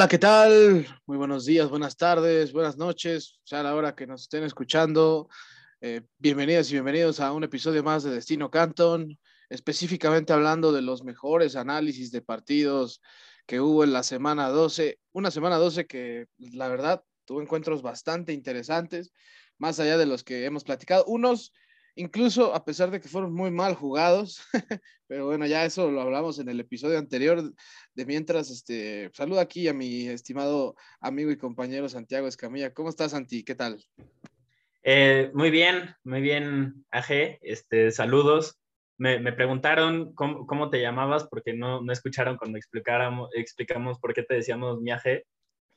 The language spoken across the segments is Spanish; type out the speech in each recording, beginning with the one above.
Hola, ¿qué tal? Muy buenos días, buenas tardes, buenas noches, sea la hora que nos estén escuchando. Eh, bienvenidas y bienvenidos a un episodio más de Destino Canton, específicamente hablando de los mejores análisis de partidos que hubo en la semana 12. Una semana 12 que la verdad tuvo encuentros bastante interesantes, más allá de los que hemos platicado. Unos incluso a pesar de que fueron muy mal jugados, pero bueno, ya eso lo hablamos en el episodio anterior, de mientras, este, saludo aquí a mi estimado amigo y compañero Santiago Escamilla. ¿Cómo estás, Santi? ¿Qué tal? Eh, muy bien, muy bien, AG, este, saludos. Me, me preguntaron cómo, cómo, te llamabas porque no, no escucharon cuando explicáramos, explicamos por qué te decíamos mi AG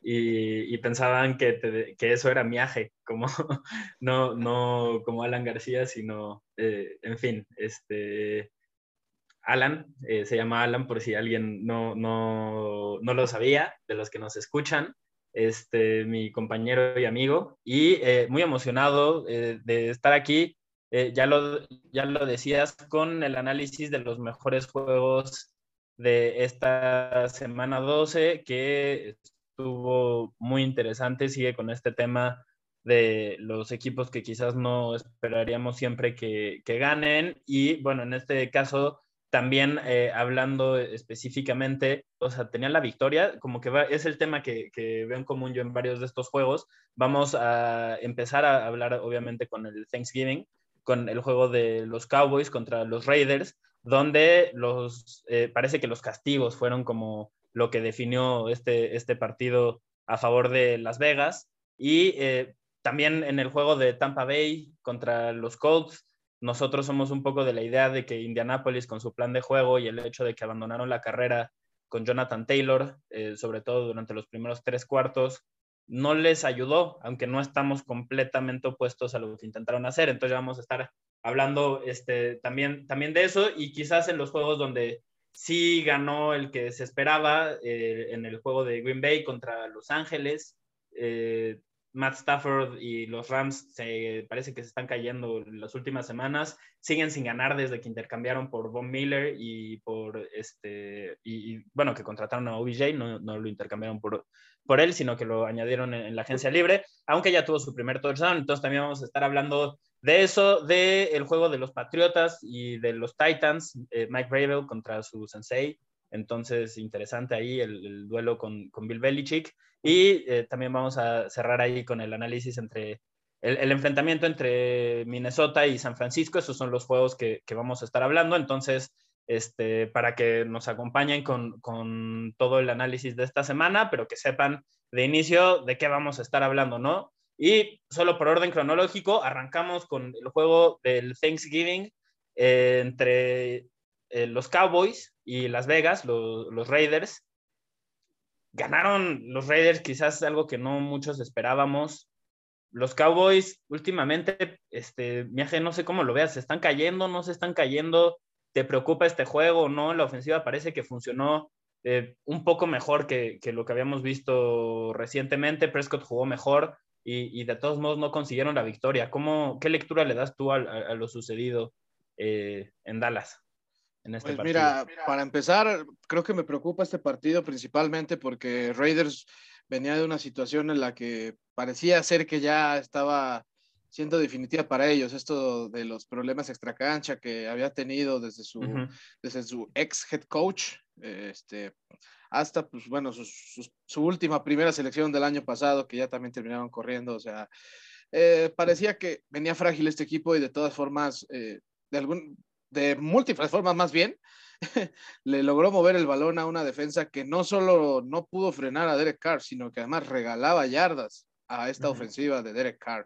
y, pensaban que, que, eso era miaje, como no, no como Alan García, sino, eh, en fin, este, Alan, eh, se llama Alan por si alguien no, no, no, lo sabía, de los que nos escuchan, este, mi compañero y amigo, y eh, muy emocionado de estar aquí. ya, lo, ya lo decías con el análisis de los mejores juegos de esta semana 12, que estuvo muy interesante, sigue con este tema de los equipos que quizás no esperaríamos siempre que, ganen. Y bueno, en este caso, también eh, hablando específicamente, o sea, tenían la victoria, como que es el tema que, que, veo en común yo en varios de estos juegos. Vamos a empezar a hablar, obviamente, con el Thanksgiving, con el juego de los Cowboys contra los Raiders, donde los, eh, parece que los castigos fueron como lo que definió este, este partido a favor de Las Vegas. Y eh, también en el juego de Tampa Bay contra los Colts, nosotros somos un poco de la idea de que Indianapolis con su plan de juego y el hecho de que abandonaron la carrera con Jonathan Taylor, eh, sobre todo durante los primeros tres cuartos, no les ayudó, aunque no estamos completamente opuestos a lo que intentaron hacer. Entonces vamos a estar hablando este, también, también de eso y quizás en los juegos donde sí ganó el que se esperaba eh, en el juego de Green Bay contra Los Ángeles. Eh, Matt Stafford y los Rams se parece que se están cayendo en las últimas semanas. Siguen sin ganar desde que intercambiaron por Von Miller y por este y, bueno que contrataron a OBJ, no, no, lo intercambiaron por, por él, sino que lo añadieron en, la agencia libre, aunque ya tuvo su primer touchdown. Entonces también vamos a estar hablando de eso, del el juego de los Patriotas y de los Titans, eh, Mike Bravel contra su sensei. Entonces, interesante ahí el, duelo con, con, Bill Belichick. Y eh, también vamos a cerrar ahí con el análisis entre el, enfrentamiento entre Minnesota y San Francisco. Esos son los juegos que, que vamos a estar hablando. Entonces, este, para que nos acompañen con, con todo el análisis de esta semana, pero que sepan de inicio de qué vamos a estar hablando, ¿no? Y solo por orden cronológico, arrancamos con el juego del Thanksgiving eh, entre eh, los Cowboys y Las Vegas, lo, los Raiders. Ganaron los Raiders, quizás algo que no muchos esperábamos. Los Cowboys últimamente, este, viaje, no sé cómo lo veas, se están cayendo, no se están cayendo. ¿Te preocupa este juego? No, la ofensiva parece que funcionó eh, un poco mejor que, que, lo que habíamos visto recientemente. Prescott jugó mejor, y, de todos modos no consiguieron la victoria. ¿Cómo, ¿Qué lectura le das tú a, lo sucedido eh, en Dallas? En este pues mira, para empezar, creo que me preocupa este partido principalmente porque Raiders venía de una situación en la que parecía ser que ya estaba siendo definitiva para ellos, esto de los problemas extracancha que había tenido desde su, uh -huh. desde su ex head coach, este, hasta, pues bueno, su, su, su, última primera selección del año pasado, que ya también terminaron corriendo, o sea, eh, parecía que venía frágil este equipo y de todas formas, eh, de, algún, de múltiples formas más bien, le logró mover el balón a una defensa que no solo no pudo frenar a Derek Carr, sino que además regalaba yardas a esta uh -huh. ofensiva de Derek Carr.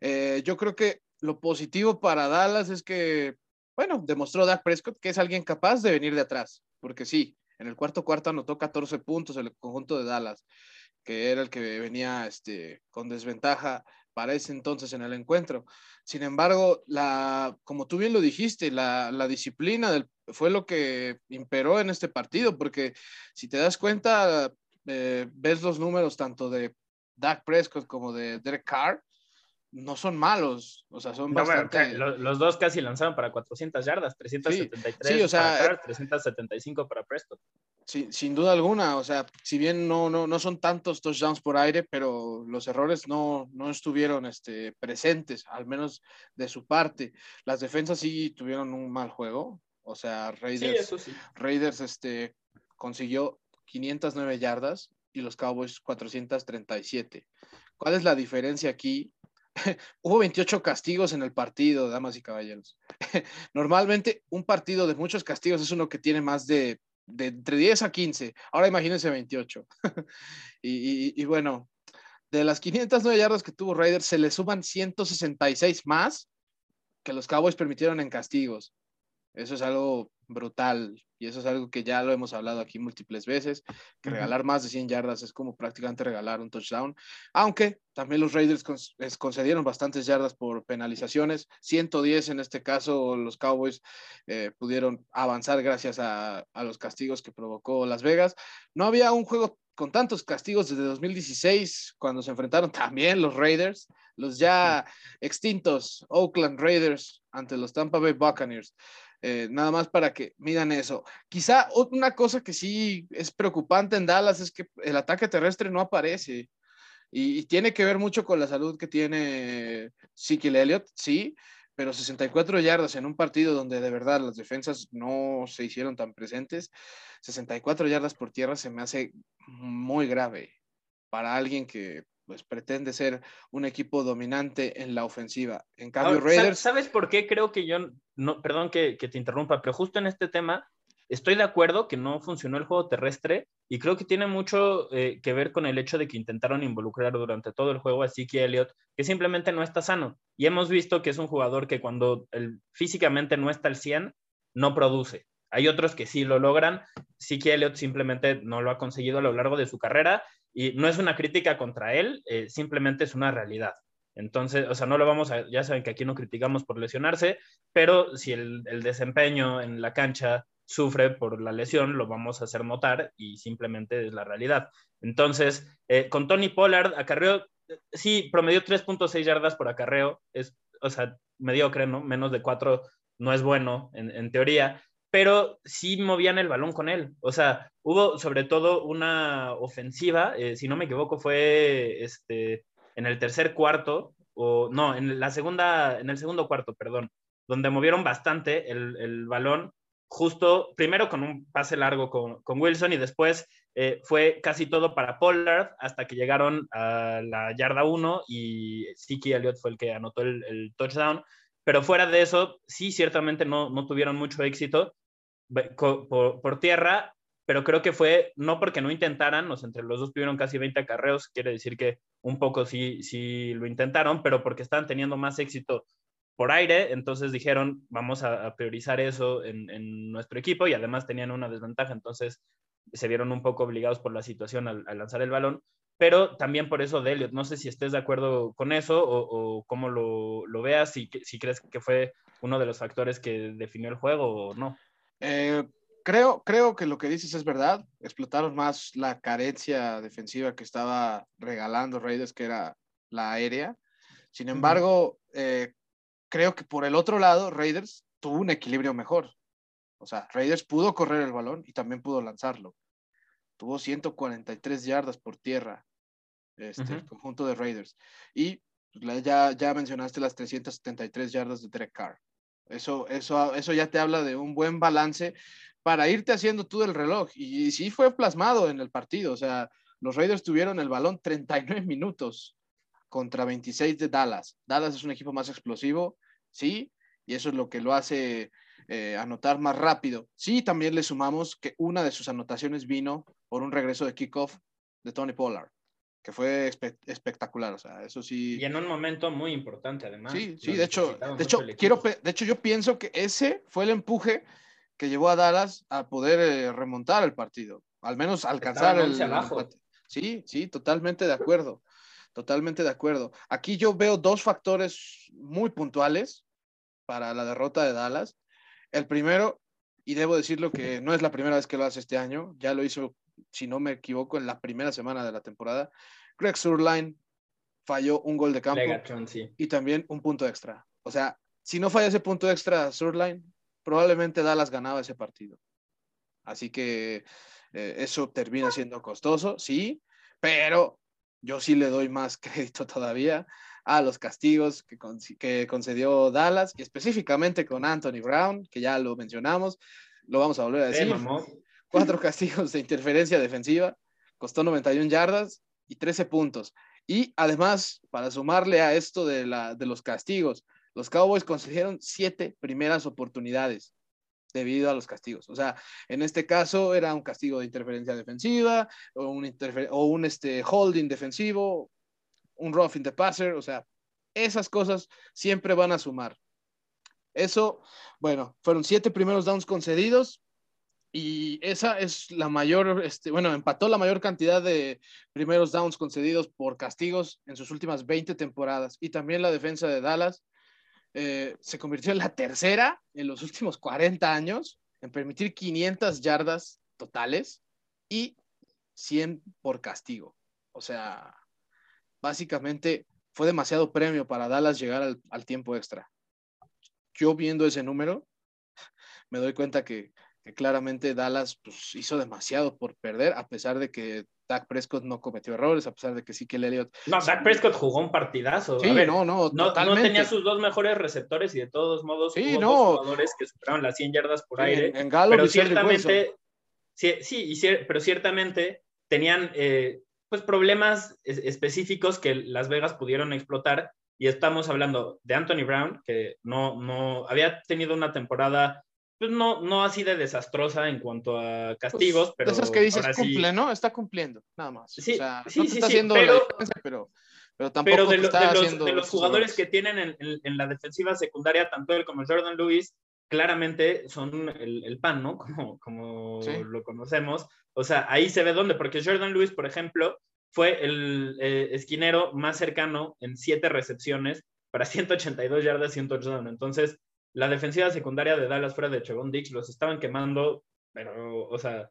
Eh, yo creo que lo positivo para Dallas es que, bueno, demostró Dak Prescott que es alguien capaz de venir de atrás, porque sí, en el cuarto cuarto anotó 14 puntos el conjunto de Dallas. que era el que venía este, con desventaja para entonces en el encuentro. Sin embargo, la, como tú bien lo dijiste, la, disciplina fue lo que imperó en este partido, porque si te das cuenta, eh, ves los números tanto de Dak Prescott como de Derek Carr, no son malos, o sea, son bastante... los, dos casi lanzaron para 400 yardas, 373 para Carr, 375 para Prescott. Sí, sin duda alguna, o sea, si bien no, no, no son tantos touchdowns por aire, pero los errores no, no estuvieron este, presentes, al menos de su parte. Las defensas sí tuvieron un mal juego, o sea, Raiders, Raiders este, consiguió 509 yardas y los Cowboys 437. ¿Cuál es la diferencia aquí? Hubo 28 castigos en el partido, damas y caballeros. Normalmente un partido de muchos castigos es uno que tiene más de de entre 10 a 15. Ahora imagínense 28. y, bueno, de las 509 yardas que tuvo Raiders, se le suman 166 más que los Cowboys permitieron en castigos. Eso es algo brutal y eso es algo que ya lo hemos hablado aquí múltiples veces, que regalar más de 100 yardas es como prácticamente regalar un touchdown, aunque también los Raiders concedieron bastantes yardas por penalizaciones, 110 en este caso los Cowboys eh, pudieron avanzar gracias a, a los castigos que provocó Las Vegas. No había un juego con tantos castigos desde 2016, cuando se enfrentaron también los Raiders, los ya extintos Oakland Raiders ante los Tampa Bay Buccaneers. Eh, nada más para que midan eso. Quizá una cosa que sí es preocupante en Dallas es que el ataque terrestre no aparece y, tiene que ver mucho con la salud que tiene Ezekiel Elliott, sí, pero 64 yardas en un partido donde de verdad las defensas no se hicieron tan presentes, 64 yardas por tierra se me hace muy grave para alguien que pues pretende ser un equipo dominante en la ofensiva. En cambio, Raiders... ¿Sabes por qué creo que yo, no, perdón que, te interrumpa, pero justo en este tema estoy de acuerdo que no funcionó el juego terrestre y creo que tiene mucho eh, que ver con el hecho de que intentaron involucrar durante todo el juego a Zeke Elliott, que simplemente no está sano. Y hemos visto que es un jugador que cuando el, físicamente no está al 100, no produce. Hay otros que sí lo logran. Zeke Elliott simplemente no lo ha conseguido a lo largo de su carrera y no es una crítica contra él, eh, simplemente es una realidad. Entonces, o sea, no lo vamos a, ya saben que aquí no criticamos por lesionarse, pero si el, desempeño en la cancha sufre por la lesión, lo vamos a hacer notar y simplemente es la realidad. Entonces, eh, con Tony Pollard, acarreó, sí, promedió 3.6 yardas por acarreo, es, o sea, mediocre, ¿no? Menos de 4 no es bueno en, en teoría, pero sí movían el balón con él. O sea, hubo sobre todo una ofensiva, eh, si no me equivoco, fue este, en el tercer cuarto, o no, en la segunda, en el segundo cuarto, perdón, donde movieron bastante el, balón, justo primero con un pase largo con, Wilson y después eh, fue casi todo para Pollard hasta que llegaron a la yarda 1 y Siki Elliott fue el que anotó el, touchdown. Pero fuera de eso, sí, ciertamente no, no tuvieron mucho éxito por, tierra, pero creo que fue no porque no intentaran, o entre los dos tuvieron casi 20 acarreos, quiere decir que un poco sí, sí lo intentaron, pero porque estaban teniendo más éxito por aire, entonces dijeron, vamos a, priorizar eso en, nuestro equipo y además tenían una desventaja, entonces se vieron un poco obligados por la situación al, lanzar el balón, pero también por eso de no sé si estés de acuerdo con eso o, cómo lo, lo veas, si, si crees que fue uno de los factores que definió el juego o no. Eh, creo, creo que lo que dices es verdad. Explotaron más la carencia defensiva que estaba regalando Raiders, que era la aérea. Sin embargo, eh, creo que por el otro lado, Raiders tuvo un equilibrio mejor. O sea, Raiders pudo correr el balón y también pudo lanzarlo. Tuvo 143 yardas por tierra, este, el conjunto de Raiders. Y pues, ya, ya mencionaste las 373 yardas de Derek Carr. Eso, eso, eso ya te habla de un buen balance para irte haciendo tú el reloj. Y, sí fue plasmado en el partido. O sea, los Raiders tuvieron el balón 39 minutos contra 26 de Dallas. Dallas es un equipo más explosivo, sí, y eso es lo que lo hace eh, anotar más rápido. Sí, también le sumamos que una de sus anotaciones vino por un regreso de kickoff de Tony Pollard que fue espectacular, o sea, eso sí. Y en un momento muy importante, además. Sí, sí, de hecho, de hecho, quiero, de hecho, yo pienso que ese fue el empuje que llevó a Dallas a poder eh, remontar el partido, al menos alcanzar el, Sí, sí, totalmente de acuerdo. Totalmente de acuerdo. Aquí yo veo dos factores muy puntuales para la derrota de Dallas. El primero, y debo decirlo que no es la primera vez que lo hace este año, ya lo hizo, si no me equivoco, en la primera semana de la temporada. Greg Surline falló un gol de campo y también un punto extra. O sea, si no falla ese punto extra Surline, probablemente Dallas ganaba ese partido. Así que eh, eso termina siendo costoso, sí, pero yo sí le doy más crédito todavía a los castigos que, que concedió Dallas, y específicamente con Anthony Brown, que ya lo mencionamos, lo vamos a volver a decir. Cuatro castigos de interferencia defensiva, costó 91 yardas y 13 puntos. Y además, para sumarle a esto de, la, de los castigos, los Cowboys concedieron siete primeras oportunidades debido a los castigos. O sea, en este caso era un castigo de interferencia defensiva o un este, holding defensivo, un roughing the passer, o sea, esas cosas siempre van a sumar. Eso, bueno, fueron siete primeros downs concedidos y esa es la mayor, este, bueno, empató la mayor cantidad de primeros downs concedidos por castigos en sus últimas 20 temporadas. Y también la defensa de Dallas eh, se convirtió en la tercera en los últimos 40 años en permitir 500 yardas totales y 100 por castigo. O sea, básicamente fue demasiado premio para Dallas llegar al, tiempo extra. Yo viendo ese número, me doy cuenta que, claramente Dallas pues, hizo demasiado por perder, a pesar de que Dak Prescott no cometió errores, a pesar de que sí que el Elliott. No, Dak Prescott jugó un partidazo. Sí, no, no, no, no, tenía sus dos mejores receptores y de todos modos sí, hubo no. dos jugadores que superaron las 100 yardas por aire. En, Galo pero ciertamente, sí, sí, pero ciertamente tenían eh, pues problemas específicos que Las Vegas pudieron explotar. Y estamos hablando de Anthony Brown, que no, no había tenido una temporada pues no, no así de desastrosa en cuanto a castigos, pues, pero. esas que dices cumple, ¿no? Está cumpliendo, nada más. Sí, o sea, sí, no sí, está haciendo pero, la diferencia, pero, pero tampoco pero de, está de, haciendo los, de los jugadores que tienen en, en, en, la defensiva secundaria, tanto él como Jordan Lewis, claramente son el, el pan, ¿no? Como, lo conocemos. O sea, ahí se ve dónde, porque Jordan Lewis, por ejemplo, fue el eh, esquinero más cercano en siete recepciones para 182 yardas y un touchdown. Entonces, la defensiva secundaria de Dallas fuera de Chavon Dix los estaban quemando, pero, o sea,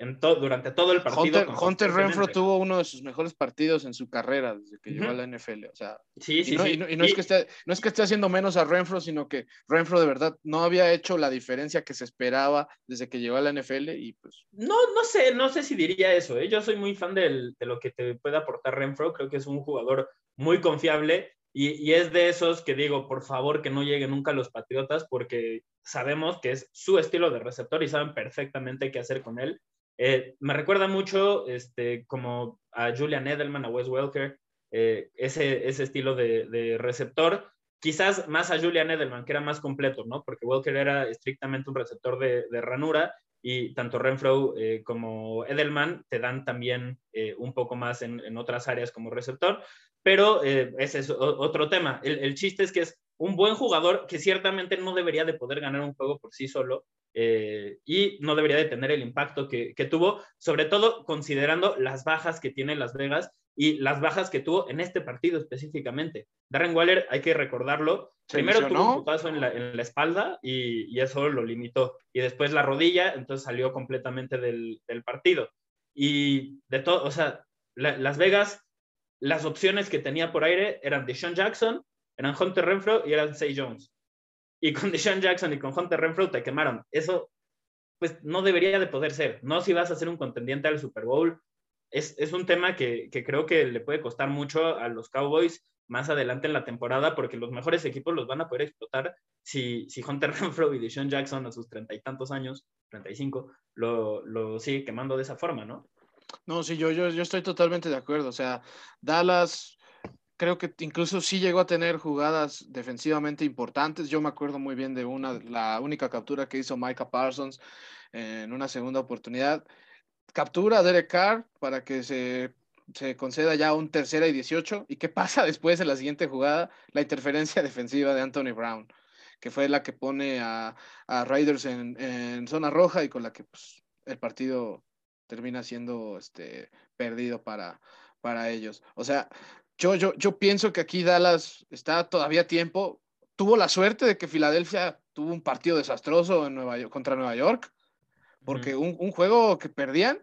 en durante todo el partido. Hunter, Hunter Renfro tuvo uno de sus mejores partidos en su carrera desde que uh -huh. llegó a la NFL. O sea, sí, sí, y no, sí. Y no, y no es que esté, no es que esté haciendo menos a Renfro, sino que Renfro de verdad no había hecho la diferencia que se esperaba desde que llegó a la NFL y pues. No, no sé, no sé si diría eso. ¿eh? Yo soy muy fan del, de lo que te puede aportar Renfro. Creo que es un jugador muy confiable y, es de esos que digo, por favor, que no lleguen nunca los Patriotas, porque sabemos que es su estilo de receptor y saben perfectamente qué hacer con él. Eh, me recuerda mucho este, como a Julian Edelman, a Wes Welker, eh, ese, ese estilo de, receptor. Quizás más a Julian Edelman, que era más completo, ¿no? Porque Welker era estrictamente un receptor de ranura y tanto Renfro eh, como Edelman te dan también eh, un poco más en, en, otras áreas como receptor, pero eh, ese es otro tema. El, el, chiste es que es un buen jugador que ciertamente no debería de poder ganar un juego por sí solo y no debería de tener el impacto que, que, tuvo, sobre todo considerando las bajas que tiene Las Vegas y las bajas que tuvo en este partido específicamente. Darren Waller, hay que recordarlo, primero tuvo un putazo en la, en la espalda y, y, eso lo limitó, y después la rodilla, entonces salió completamente del, del partido. Y de todo, o sea, la, Las Vegas las opciones que tenía por aire eran Deshaun Jackson, eran Hunter Renfro y eran Say Jones. Y con Deshaun Jackson y con Hunter Renfro te quemaron. Eso, pues, no debería de poder ser. No si vas a ser un contendiente al Super Bowl. Es, es un tema que, que, creo que le puede costar mucho a los Cowboys más adelante en la temporada, porque los mejores equipos los van a poder explotar si, si Hunter Renfro y Deshaun Jackson a sus treinta y tantos años, 35, lo, lo sigue quemando de esa forma, ¿no? No, sí, yo, yo, yo estoy totalmente de acuerdo. O sea, Dallas creo que incluso sí llegó a tener jugadas defensivamente importantes. Yo me acuerdo muy bien de una, la única captura que hizo Micah Parsons en una segunda oportunidad. Captura a Derek Carr para que se, se conceda ya un tercera y 18. ¿Y qué pasa después en la siguiente jugada? La interferencia defensiva de Anthony Brown, que fue la que pone a, a Raiders en, en, zona roja y con la que pues, el partido termina siendo este, perdido para, para ellos. O sea, yo, yo, yo pienso que aquí Dallas está todavía a tiempo. Tuvo la suerte de que Filadelfia tuvo un partido desastroso en Nueva York, contra Nueva York, porque un, un, juego que perdían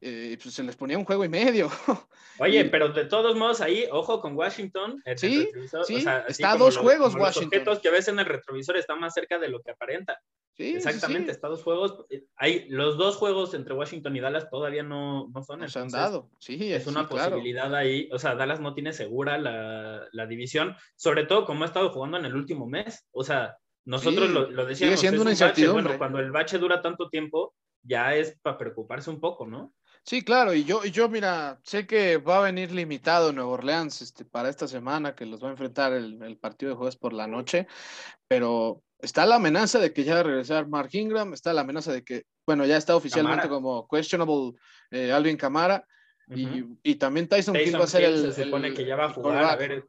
eh, pues se les ponía un juego y medio. Oye, pero de todos modos ahí, ojo con Washington. sí, sí, está a dos juegos Washington. Los objetos que ves en el retrovisor están más cerca de lo que aparenta. Sí, Exactamente, está dos juegos. Eh, hay, los dos juegos entre Washington y Dallas todavía no, no son. No se han dado, sí. Es una posibilidad ahí. O sea, Dallas no tiene segura la, la, división, sobre todo como ha estado jugando en el último mes. O sea, nosotros lo, lo, decíamos. Sigue siendo una incertidumbre. Bueno, cuando el bache dura tanto tiempo, ya es para preocuparse un poco, ¿no? Sí, claro, y yo, yo, mira, sé que va a venir limitado Nuevo Orleans este, para esta semana, que los va a enfrentar el, partido de jueves por la noche, pero está la amenaza de que ya va a regresar Mark Ingram, está la amenaza de que, bueno, ya está oficialmente como questionable eh, Alvin Camara, y, también Tyson, Hill va a ser el. Se supone que ya va a jugar, a ver.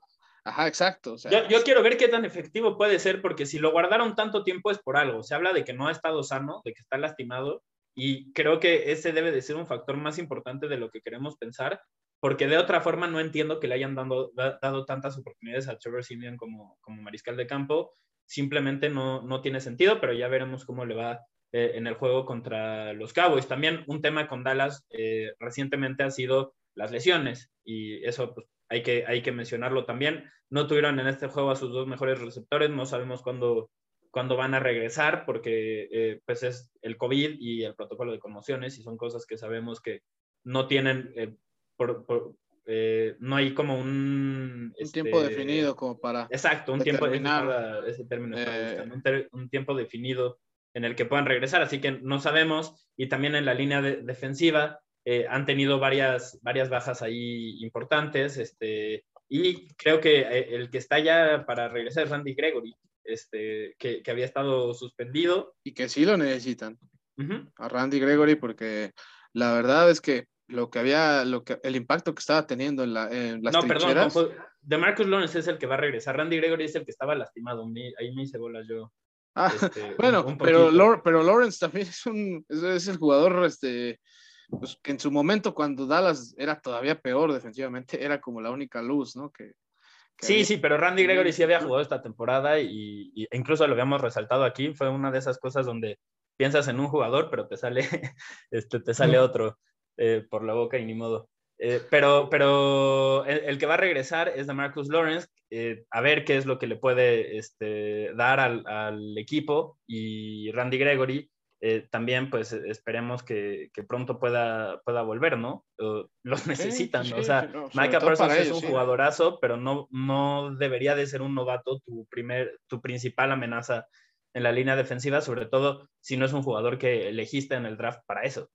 Ajá, exacto. yo, yo, quiero ver qué tan efectivo puede ser, porque si lo guardaron tanto tiempo es por algo. Se habla de que no ha estado sano, de que está lastimado, y creo que ese debe de ser un factor más importante de lo que queremos pensar, porque de otra forma no entiendo que le hayan dado, dado tantas oportunidades a Trevor Simeon como, como mariscal de campo. Simplemente no, no tiene sentido, pero ya veremos cómo le va eh, en el juego contra los Cowboys. También un tema con Dallas eh, recientemente ha sido las lesiones y eso pues, hay, que, hay que mencionarlo también. No tuvieron en este juego a sus dos mejores receptores, no sabemos cuándo cuándo van a regresar, porque eh, pues es el COVID y el protocolo de conmociones y son cosas que sabemos que no tienen, eh, eh, no hay como un... Un tiempo este, definido como para... Exacto, un tiempo, ese término un, tiempo definido en el que puedan regresar, así que no sabemos, y también en la línea defensiva han tenido varias, varias bajas ahí importantes, este, y creo que el que está ya para regresar es Randy Gregory, este, que, había estado suspendido. Y que sí lo necesitan. A Randy Gregory, porque la verdad es que lo que había, lo que, el impacto que estaba teniendo en, la, en las No, perdón, de Marcus Lawrence es el que va a regresar. Randy Gregory es el que estaba lastimado. Ahí me hice bolas yo. Ah, este, bueno, pero, pero Lawrence también es, un, es, el jugador este, pues, que en su momento, cuando Dallas era todavía peor defensivamente, era como la única luz, ¿no? Que, Sí, sí, pero Randy Gregory sí había jugado esta temporada y, incluso lo habíamos resaltado aquí. Fue una de esas cosas donde piensas en un jugador, pero te sale, este, te sale otro eh, por la boca y ni modo. Eh, pero pero el, que va a regresar es de Marcus Lawrence, eh, a ver qué es lo que le puede este, dar al, al, equipo. Y Randy Gregory eh, también pues esperemos que, que, pronto pueda, pueda volver, ¿no? los necesitan, o sea, Micah Parsons es un jugadorazo, pero no, no debería de ser un novato tu, primer, tu principal amenaza en la línea defensiva, sobre todo si no es un jugador que elegiste en el draft para eso.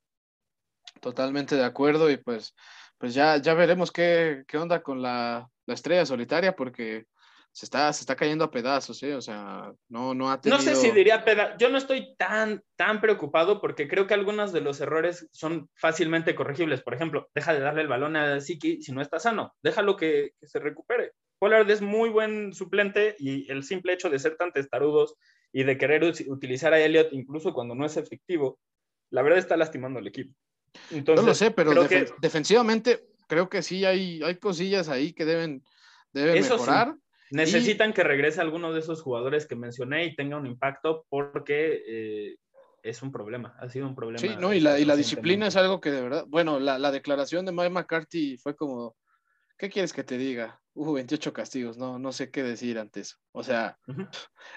Totalmente de acuerdo y pues, pues ya, ya veremos qué, qué onda con la, la estrella solitaria porque se está, se está cayendo a pedazos, ¿eh? O sea, no, no ha tenido... No sé si diría pedazos. Yo no estoy tan, tan preocupado porque creo que algunos de los errores son fácilmente corregibles. Por ejemplo, deja de darle el balón a Siki si no está sano. Déjalo que, que se recupere. Pollard es muy buen suplente y el simple hecho de ser tan testarudos y de querer utilizar a Elliot incluso cuando no es efectivo, la verdad está lastimando al equipo. Entonces, no lo sé, pero defensivamente creo que sí hay, hay cosillas ahí que deben, deben mejorar. Necesitan que regrese alguno de esos jugadores que mencioné y tenga un impacto porque eh, es un problema, ha sido un problema. Sí, no, y la, y la disciplina es algo que de verdad, bueno, la, la, declaración de Mike McCarthy fue como, ¿qué quieres que te diga? Hubo 28 castigos, no, no sé qué decir ante eso. O sea,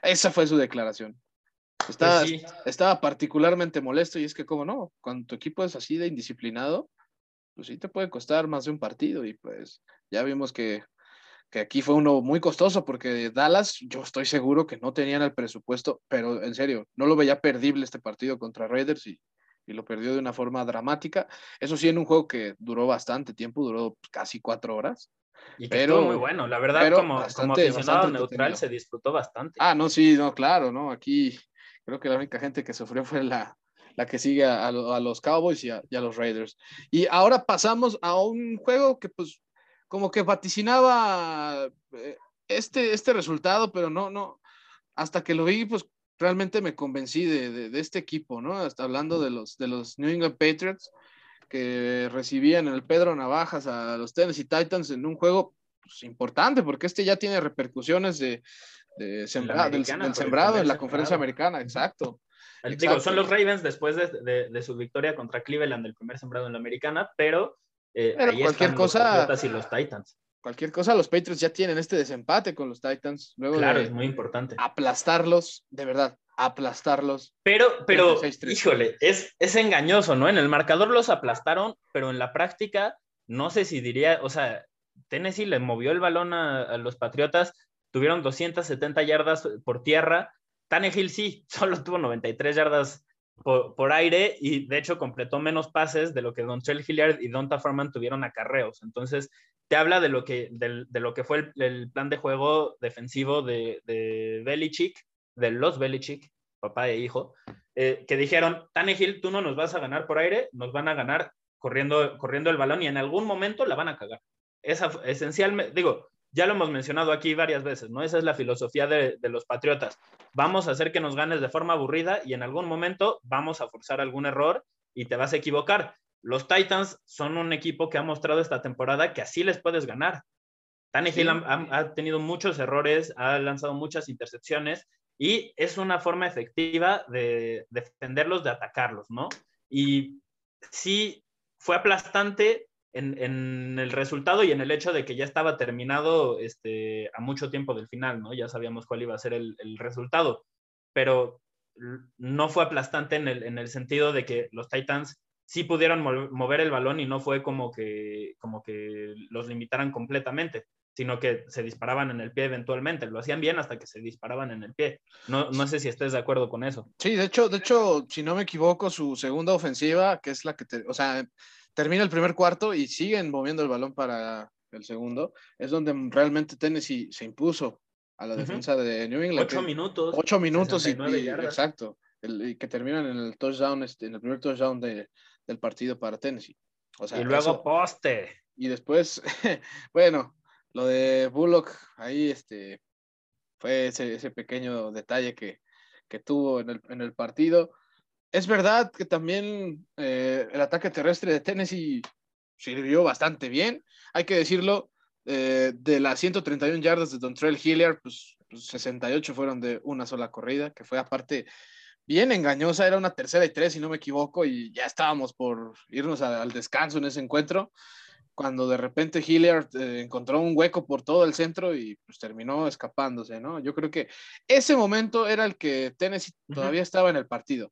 esa fue su declaración. Estaba, pues estaba particularmente molesto y es que, como no, cuando tu equipo es así de indisciplinado, pues sí te puede costar más de un partido y pues ya vimos que que aquí fue uno muy costoso porque Dallas, yo estoy seguro que no tenían el presupuesto, pero en serio, no lo veía perdible este partido contra Raiders y, y lo perdió de una forma dramática. Eso sí, en un juego que duró bastante tiempo, duró casi cuatro horas. Y que pero muy bueno, la verdad, como, bastante, aficionado neutral se disfrutó bastante. Ah, no, sí, no, claro, ¿no? Aquí creo que la única gente que sufrió fue la, la que sigue a, a los Cowboys y a, y a, los Raiders. Y ahora pasamos a un juego que pues como que vaticinaba eh, este, este resultado, pero no, no, hasta que lo vi, pues realmente me convencí de, de, este equipo, ¿no? Hasta hablando de los, de los New England Patriots, que recibían el Pedro Navajas a los Tennessee Titans en un juego pues, importante, porque este ya tiene repercusiones de, del, sembrado en la conferencia americana, exacto. Digo, son los Ravens después de, su victoria contra Cleveland, el primer sembrado en la americana, pero, eh, cualquier cosa, los y los Titans. Cualquier cosa, los Patriots ya tienen este desempate con los Titans. Luego claro, es muy importante. Aplastarlos, de verdad, aplastarlos. Pero, pero, híjole, es, es engañoso, ¿no? En el marcador los aplastaron, pero en la práctica, no sé si diría, o sea, Tennessee le movió el balón a, los Patriotas, tuvieron 270 yardas por tierra. Tannehill sí, solo tuvo 93 yardas por, aire y de hecho completó menos pases de lo que Dontrell Hilliard y Donta Foreman tuvieron acarreos. Entonces, te habla de lo que, de, lo que fue el, plan de juego defensivo de, de Belichick, de los Belichick, papá e hijo, eh, que dijeron, Tannehill, tú no nos vas a ganar por aire, nos van a ganar corriendo, corriendo el balón y en algún momento la van a cagar. Esa, esencialmente, digo, ya lo hemos mencionado aquí varias veces, ¿no? Esa es la filosofía de, los patriotas. Vamos a hacer que nos ganes de forma aburrida y en algún momento vamos a forzar algún error y te vas a equivocar. Los Titans son un equipo que ha mostrado esta temporada que así les puedes ganar. Tannehill ha, tenido muchos errores, ha lanzado muchas intercepciones y es una forma efectiva de defenderlos, de atacarlos, ¿no? Y sí, fue aplastante en, el resultado y en el hecho de que ya estaba terminado este, a mucho tiempo del final, ¿no? Ya sabíamos cuál iba a ser el, resultado, pero no fue aplastante en el, en el, sentido de que los Titans sí pudieron mover el balón y no fue como que, como que los limitaran completamente, sino que se disparaban en el pie eventualmente. Lo hacían bien hasta que se disparaban en el pie. No, no sé si estés de acuerdo con eso. Sí, de hecho, de hecho, si no me equivoco, su segunda ofensiva, que es la que te, o sea, termina el primer cuarto y siguen moviendo el balón para el segundo, es donde realmente Tennessee se impuso a la defensa de New England. Ocho minutos. Ocho minutos y, exacto, y que terminan en el touchdown, este, en el primer touchdown de, del partido para Tennessee. O sea, y luego poste. Y después, bueno, lo de Bullock, ahí este, fue ese, ese pequeño detalle que, que tuvo en el, en el partido es verdad que también eh, el ataque terrestre de Tennessee sirvió bastante bien. Hay que decirlo, eh, de las 131 yardas de Dontrell Hilliard, pues, 68 pues, fueron de una sola corrida, que fue aparte bien engañosa. Era una tercera y tres, si no me equivoco, y ya estábamos por irnos al descanso en ese encuentro. Cuando de repente Hilliard eh, encontró un hueco por todo el centro y pues terminó escapándose, ¿no? Yo creo que ese momento era el que Tennessee todavía estaba en el partido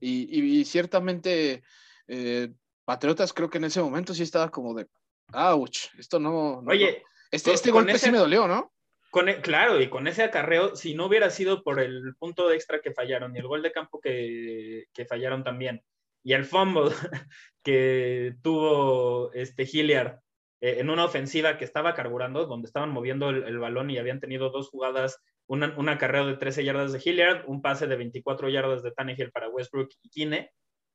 y, ciertamente, eh, Patriotas creo que en ese momento sí estaba como de, ouch, esto no. Oye, este, este golpe sí me dolió, ¿no? Con, e, claro, y con ese acarreo, si no hubiera sido por el punto extra que fallaron y el gol de campo que, que fallaron también, y el fumble que tuvo este Hilliard eh, en una ofensiva que estaba carburando, donde estaban moviendo el, balón y habían tenido dos jugadas un acarreo de 13 yardas de Hilliard, un pase de 24 yardas de Tannehill para Westbrook y Kine,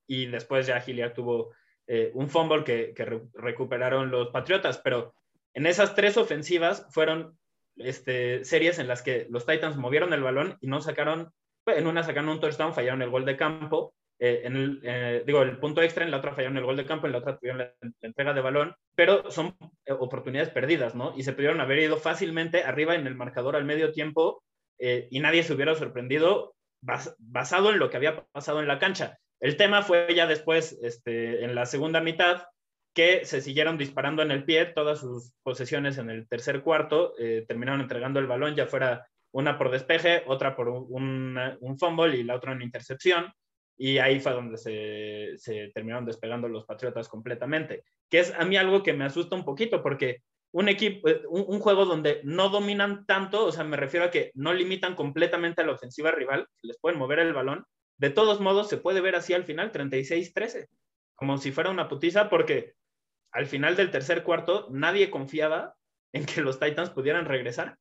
y después ya Hilliard tuvo eh, un fumble que, recuperaron los Patriotas, pero en esas tres ofensivas fueron este, series en las que los Titans movieron el balón y no sacaron, en una sacaron un touchdown, fallaron el gol de campo, eh, en el, eh, digo, el punto extra, en la otra fallaron el gol de campo, en la otra tuvieron la, entrega de balón, pero son eh, oportunidades perdidas, ¿no? Y se pudieron haber ido fácilmente arriba en el marcador al medio tiempo y nadie se hubiera sorprendido basado en lo que había pasado en la cancha. El tema fue ya después, este, en la segunda mitad, que se siguieron disparando en el pie todas sus posesiones en el tercer cuarto, terminaron entregando el balón, ya fuera una por despeje, otra por un, un fumble y la otra en intercepción y ahí fue donde se, terminaron despegando los Patriotas completamente, que es a mí algo que me asusta un poquito porque un equipo, eh, un, juego donde no dominan tanto, o sea, me refiero a que no limitan completamente a la ofensiva rival, les pueden mover el balón, de todos modos se puede ver así al final 36-13, como si fuera una putiza porque al final del tercer cuarto nadie confiaba en que los Titans pudieran regresar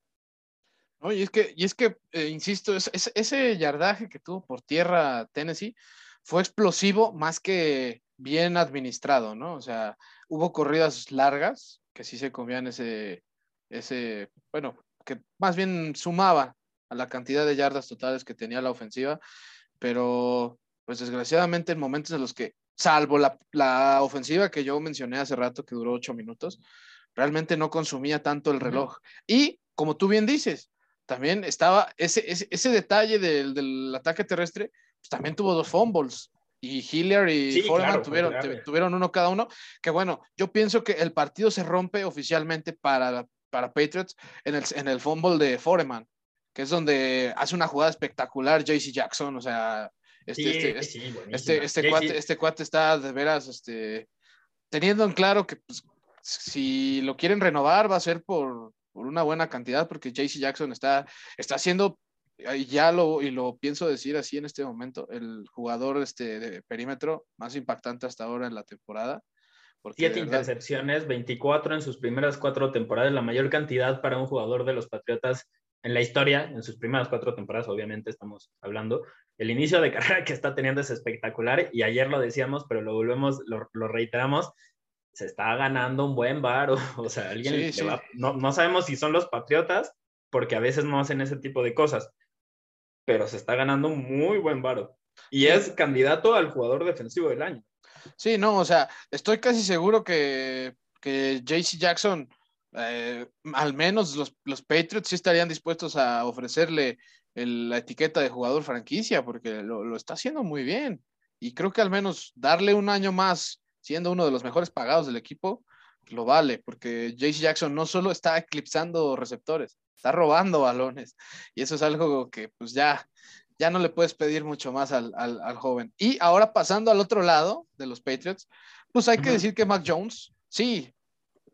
y es que, y es que eh, insisto, ese yardaje que tuvo por tierra Tennessee fue explosivo más que bien administrado, ¿no? O sea, hubo corridas largas que sí se comían ese, ese, bueno, que más bien sumaba a la cantidad de yardas totales que tenía la ofensiva, pero pues desgraciadamente en momentos en los que salvo la, la, ofensiva que yo mencioné hace rato, que duró ocho minutos, realmente no consumía tanto el reloj. Y como tú bien dices, también estaba ese, ese, detalle del, del, ataque terrestre, pues también tuvo dos fumbles. Y Hilliard y Foreman tuvieron, tuvieron uno cada uno. Que bueno, yo pienso que el partido se rompe oficialmente para, para Patriots en el, en el fumble de Foreman, que es donde hace una jugada espectacular JC Jackson. O sea, este, este, este, este, cuate, este cuate está de veras este, teniendo en claro que pues, si lo quieren renovar va a ser por, por una buena cantidad, porque JC Jackson está, está haciendo, ya lo, y lo pienso decir así en este momento, el jugador este, de perímetro más impactante hasta ahora en la temporada. Siete intercepciones, 24 en sus primeras cuatro temporadas, la mayor cantidad para un jugador de los Patriotas en la historia, en sus primeras cuatro temporadas, obviamente estamos hablando. El inicio de carrera que está teniendo es espectacular y ayer lo decíamos, pero lo volvemos, lo, lo reiteramos, se está ganando un buen bar, o, sea, alguien no, no, sabemos si son los patriotas, porque a veces no hacen ese tipo de cosas, pero se está ganando un muy buen varo. Y es candidato al jugador defensivo del año. Sí, no, o sea, estoy casi seguro que, que JC Jackson, eh, al menos los, los, Patriots sí estarían dispuestos a ofrecerle la etiqueta de jugador franquicia, porque lo, lo está haciendo muy bien. Y creo que al menos darle un año más siendo uno de los mejores pagados del equipo, lo vale, porque JC Jackson no solo está eclipsando receptores, está robando balones. Y eso es algo que pues ya, ya no le puedes pedir mucho más al, joven. Y ahora pasando al otro lado de los Patriots, pues hay que decir que Mac Jones, sí,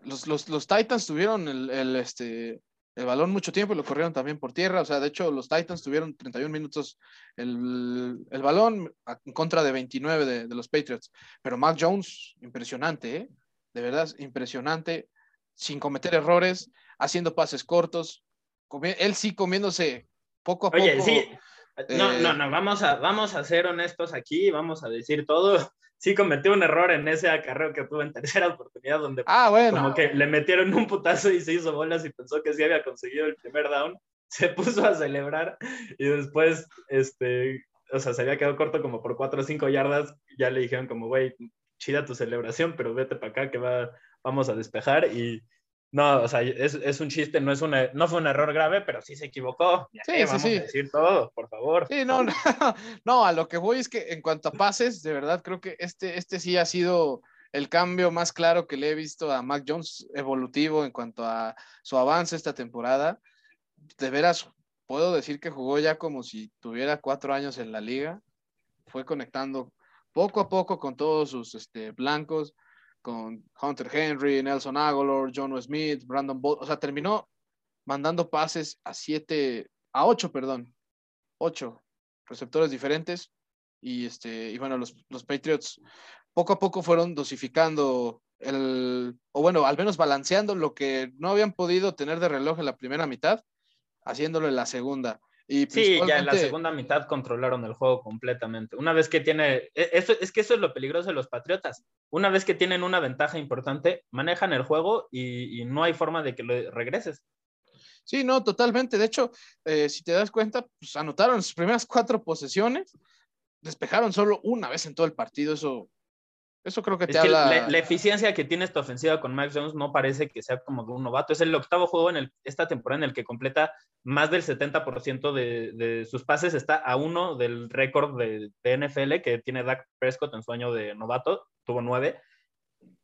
los, los, Titans tuvieron el, el, este, el balón mucho tiempo y lo corrieron también por tierra. O sea, de hecho, los Titans tuvieron 31 minutos el, el balón en contra de 29 de, de, los Patriots. Pero Mac Jones, impresionante, ¿eh? De verdad, impresionante, sin cometer errores, haciendo pases cortos. Él sí comiéndose poco a poco. Oye, sí. No, no, eh, no, vamos a, vamos a ser honestos aquí, vamos a decir todo sí cometió un error en ese acarreo que tuvo en tercera oportunidad, donde ah, como que le metieron un putazo y se hizo bolas y pensó que sí había conseguido el primer down, se puso a celebrar y después, este, o sea, se había quedado corto como por cuatro o cinco yardas, ya le dijeron como, güey, chida tu celebración, pero vete para acá que va, vamos a despejar y no, o sea, es, es, un chiste, no, es una, no fue un error grave, pero sí se equivocó. Sí, sí, vamos sí. a decir todo, por favor. Sí, no, no, no, a lo que voy es que en cuanto a pases, de verdad creo que este, este sí ha sido el cambio más claro que le he visto a Mac Jones evolutivo en cuanto a su avance esta temporada. De veras, puedo decir que jugó ya como si tuviera cuatro años en la liga. Fue conectando poco a poco con todos sus este, blancos con Hunter Henry, Nelson Aguilar, John Smith, Brandon Bolt, o sea, terminó mandando pases a siete, a ocho, perdón, ocho receptores diferentes. Y este, y bueno, los, los Patriots poco a poco fueron dosificando el, o bueno, al menos balanceando lo que no habían podido tener de reloj en la primera mitad, haciéndolo en la segunda sí, ya en la segunda mitad controlaron el juego completamente. Una vez que tiene, e, eso, es que eso es lo peligroso de los Patriotas. Una vez que tienen una ventaja importante, manejan el juego y, no hay forma de que lo regreses. Sí, no, totalmente. De hecho, eh, si te das cuenta, pues anotaron sus primeras cuatro posesiones, despejaron solo una vez en todo el partido. Eso eso creo que te habla... la, eficiencia que tiene esta ofensiva con Max Jones no parece que sea como de un novato. Es el octavo juego en el, esta temporada en el que completa más del 70% de, de, sus pases. Está a uno del récord de, NFL que tiene Dak Prescott en su año de novato. Tuvo nueve.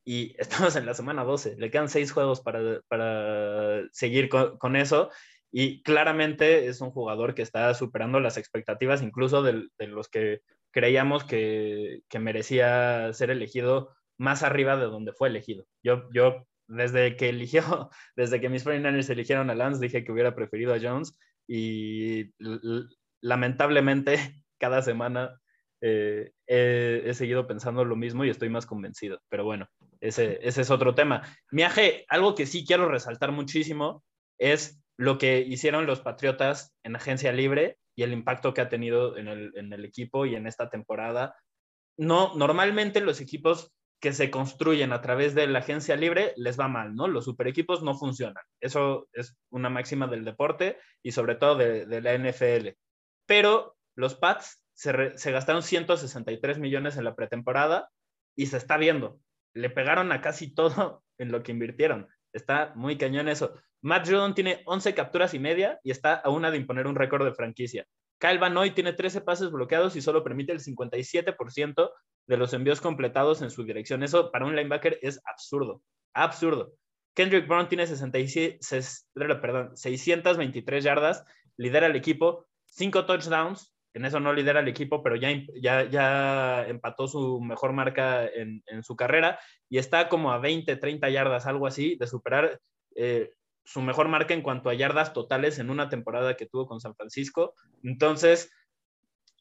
Y estamos en la semana 12. Le quedan seis juegos para, para seguir con, con eso. Y claramente es un jugador que está superando las expectativas incluso de, de los que creíamos que, que, merecía ser elegido más arriba de donde fue elegido. Yo, yo desde que eligió, desde que mis 49ers eligieron a Lance, dije que hubiera preferido a Jones y lamentablemente cada semana eh, he, seguido pensando lo mismo y estoy más convencido. Pero bueno, ese, ese es otro tema. Miaje, algo que sí quiero resaltar muchísimo es lo que hicieron los Patriotas en agencia libre y el impacto que ha tenido en el, equipo y en esta temporada. No, normalmente los equipos que se construyen a través de la agencia libre les va mal, ¿no? Los super equipos no funcionan. Eso es una máxima del deporte y sobre todo de, la NFL. Pero los Pats se, se, gastaron 163 millones en la pretemporada, y se está viendo. Le pegaron a casi todo en lo que invirtieron. Está muy cañón eso. Matt Judon tiene 11 capturas y media y está a una de imponer un récord de franquicia. Kyle Van Noy tiene 13 pases bloqueados y solo permite el 57% de los envíos completados en su dirección. Eso para un linebacker es absurdo, absurdo. Kendrick Brown tiene 67, perdón, 623 yardas, lidera el equipo, 5 touchdowns, en eso no lidera el equipo, pero ya, ya, ya empató su mejor marca en, en, su carrera y está como a 20, 30 yardas, algo así, de superar eh, su mejor marca en cuanto a yardas totales en una temporada que tuvo con San Francisco. Entonces,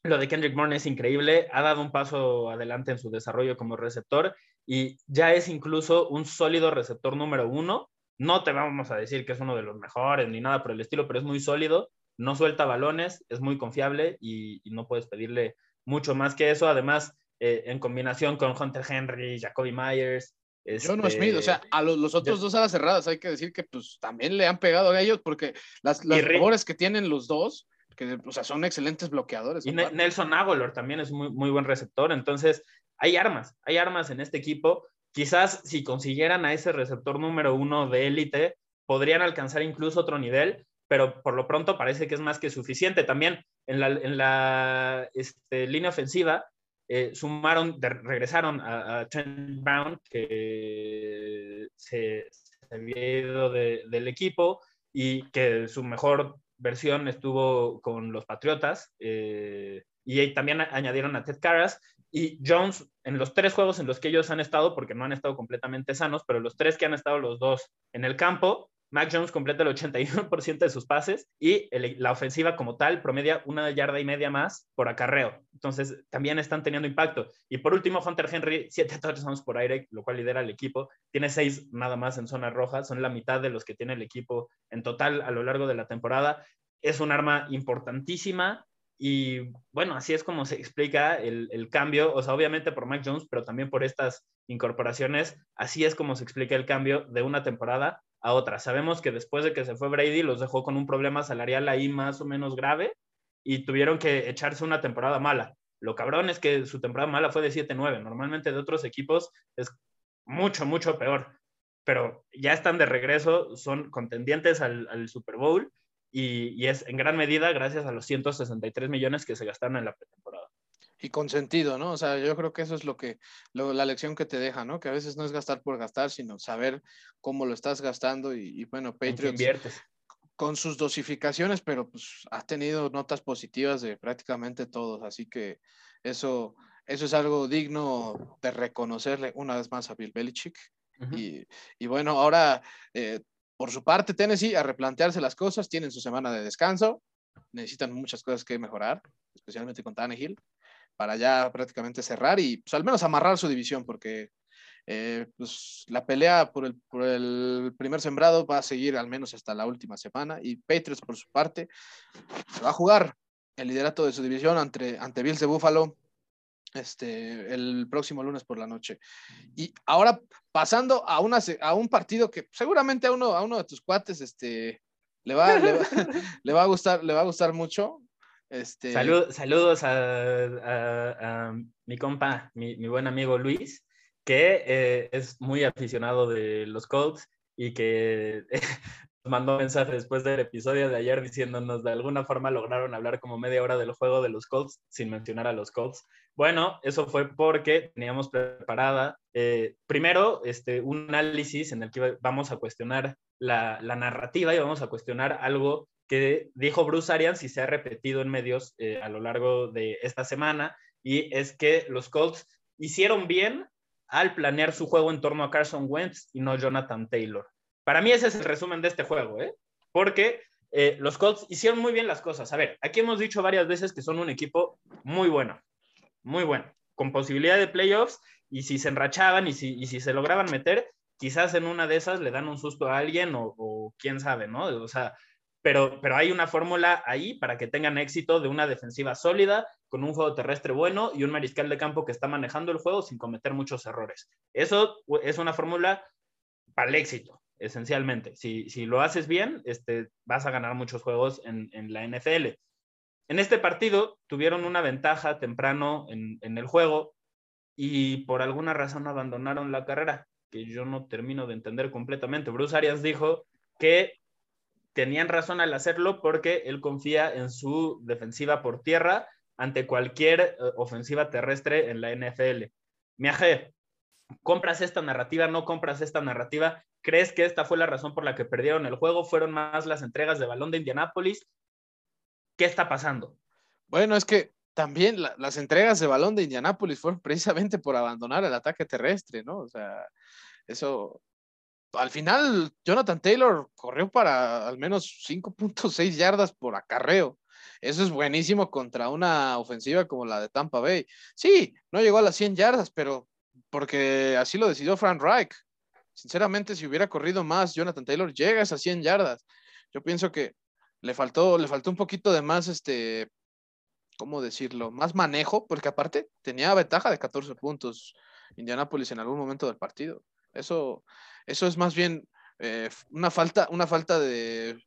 lo de Kendrick Bourne es increíble, ha dado un paso adelante en su desarrollo como receptor y ya es incluso un sólido receptor número uno. No te vamos a decir que es uno de los mejores ni nada por el estilo, pero es muy sólido no suelta balones, es muy confiable y, no puedes pedirle mucho más que eso. Además, eh, en combinación con Hunter Henry, Jacoby Myers. Este... no Smith, o sea, a los, otros dos alas cerradas hay que decir que pues también le han pegado a ellos porque las, las que tienen los dos, que o sea, son excelentes bloqueadores. Y Nelson Aguilar también es muy, muy buen receptor, entonces hay armas, hay armas en este equipo. Quizás si consiguieran a ese receptor número uno de élite, podrían alcanzar incluso otro nivel, pero por lo pronto parece que es más que suficiente. También en la, en la este, línea ofensiva eh, sumaron, regresaron a, Trent Brown, que se, había ido del equipo y que su mejor versión estuvo con los Patriotas. Eh, y también añadieron a Ted Carras y Jones en los tres juegos en los que ellos han estado, porque no han estado completamente sanos, pero los tres que han estado los dos en el campo, Mac Jones completa el 81% de sus pases y la ofensiva como tal promedia una yarda y media más por acarreo. Entonces, también están teniendo impacto. Y por último, Hunter Henry, siete touchdowns por aire, lo cual lidera el equipo. Tiene seis nada más en zona roja. Son la mitad de los que tiene el equipo en total a lo largo de la temporada. Es un arma importantísima y bueno, así es como se explica el, cambio, o sea, obviamente por Mac Jones, pero también por estas incorporaciones, así es como se explica el cambio de una temporada a otra. Sabemos que después de que se fue Brady, los dejó con un problema salarial ahí más o menos grave y tuvieron que echarse una temporada mala. Lo cabrón es que su temporada mala fue de 7-9. Normalmente de otros equipos es mucho, mucho peor. Pero ya están de regreso, son contendientes al, Super Bowl y, y, es en gran medida gracias a los 163 millones que se gastaron en la pretemporada y con sentido, ¿no? O sea, yo creo que eso es lo que, la lección que te deja, ¿no? Que a veces no es gastar por gastar, sino saber cómo lo estás gastando y, bueno, Patriots con sus dosificaciones, pero pues ha tenido notas positivas de prácticamente todos, así que eso, eso es algo digno de reconocerle una vez más a Bill Belichick. y, y, bueno, ahora, eh, por su parte, Tennessee, a replantearse las cosas, tienen su semana de descanso, necesitan muchas cosas que mejorar, especialmente con Tannehill para ya prácticamente cerrar y pues, al menos amarrar su división, porque eh, pues, la pelea por el, por el, primer sembrado va a seguir al menos hasta la última semana y Patriots por su parte va a jugar el liderato de su división ante, ante Bills de Buffalo este, el próximo lunes por la noche. Y ahora pasando a, una, a un partido que seguramente a uno, a uno de tus cuates este, le, va, le va a gustar, le va a gustar mucho, este... saludos a, mi compa, mi, buen amigo Luis, que eh, es muy aficionado de los Colts y que nos mandó mensaje después del episodio de ayer diciéndonos de alguna forma lograron hablar como media hora del juego de los Colts sin mencionar a los Colts. Bueno, eso fue porque teníamos preparada eh, primero este, un análisis en el que vamos a cuestionar la narrativa y vamos a cuestionar algo que dijo Bruce Arians y se ha repetido en medios eh, a lo largo de esta semana, y es que los Colts hicieron bien al planear su juego en torno a Carson Wentz y no Jonathan Taylor. Para mí ese es el resumen de este juego, ¿eh? porque eh, los Colts hicieron muy bien las cosas. A ver, aquí hemos dicho varias veces que son un equipo muy bueno, muy bueno, con posibilidad de playoffs, y si se enrachaban y si, y si se lograban meter, quizás en una de esas le dan un susto a alguien o, o quién sabe, ¿no? O sea, pero, pero hay una fórmula ahí para que tengan éxito de una defensiva sólida, con un juego terrestre bueno y un mariscal de campo que está manejando el juego sin cometer muchos errores. Eso es una fórmula para el éxito, esencialmente. Si, si lo haces bien, este, vas a ganar muchos juegos en, en la NFL. En este partido tuvieron una ventaja temprano en, en, el juego y por alguna razón abandonaron la carrera, que yo no termino de entender completamente. Bruce Arias dijo que tenían razón al hacerlo porque él confía en su defensiva por tierra ante cualquier eh, ofensiva terrestre en la NFL. Miaje, ¿compras esta narrativa? ¿No compras esta narrativa? ¿Crees que esta fue la razón por la que perdieron el juego? ¿Fueron más las entregas de balón de Indianápolis? ¿Qué está pasando? Bueno, es que también las entregas de balón de Indianápolis fueron precisamente por abandonar el ataque terrestre, ¿no? O sea, eso, al final, Jonathan Taylor corrió para al menos 5.6 yardas por acarreo. Eso es buenísimo contra una ofensiva como la de Tampa Bay. Sí, no llegó a las 100 yardas, pero porque así lo decidió Frank Reich. Sinceramente, si hubiera corrido más, Jonathan Taylor llega a esas 100 yardas. Yo pienso que le faltó, le faltó un poquito de más, este, ¿cómo decirlo? Más manejo, porque aparte tenía ventaja de 14 puntos Indianapolis en algún momento del partido. Eso, eso es más bien eh, una, falta, una falta de,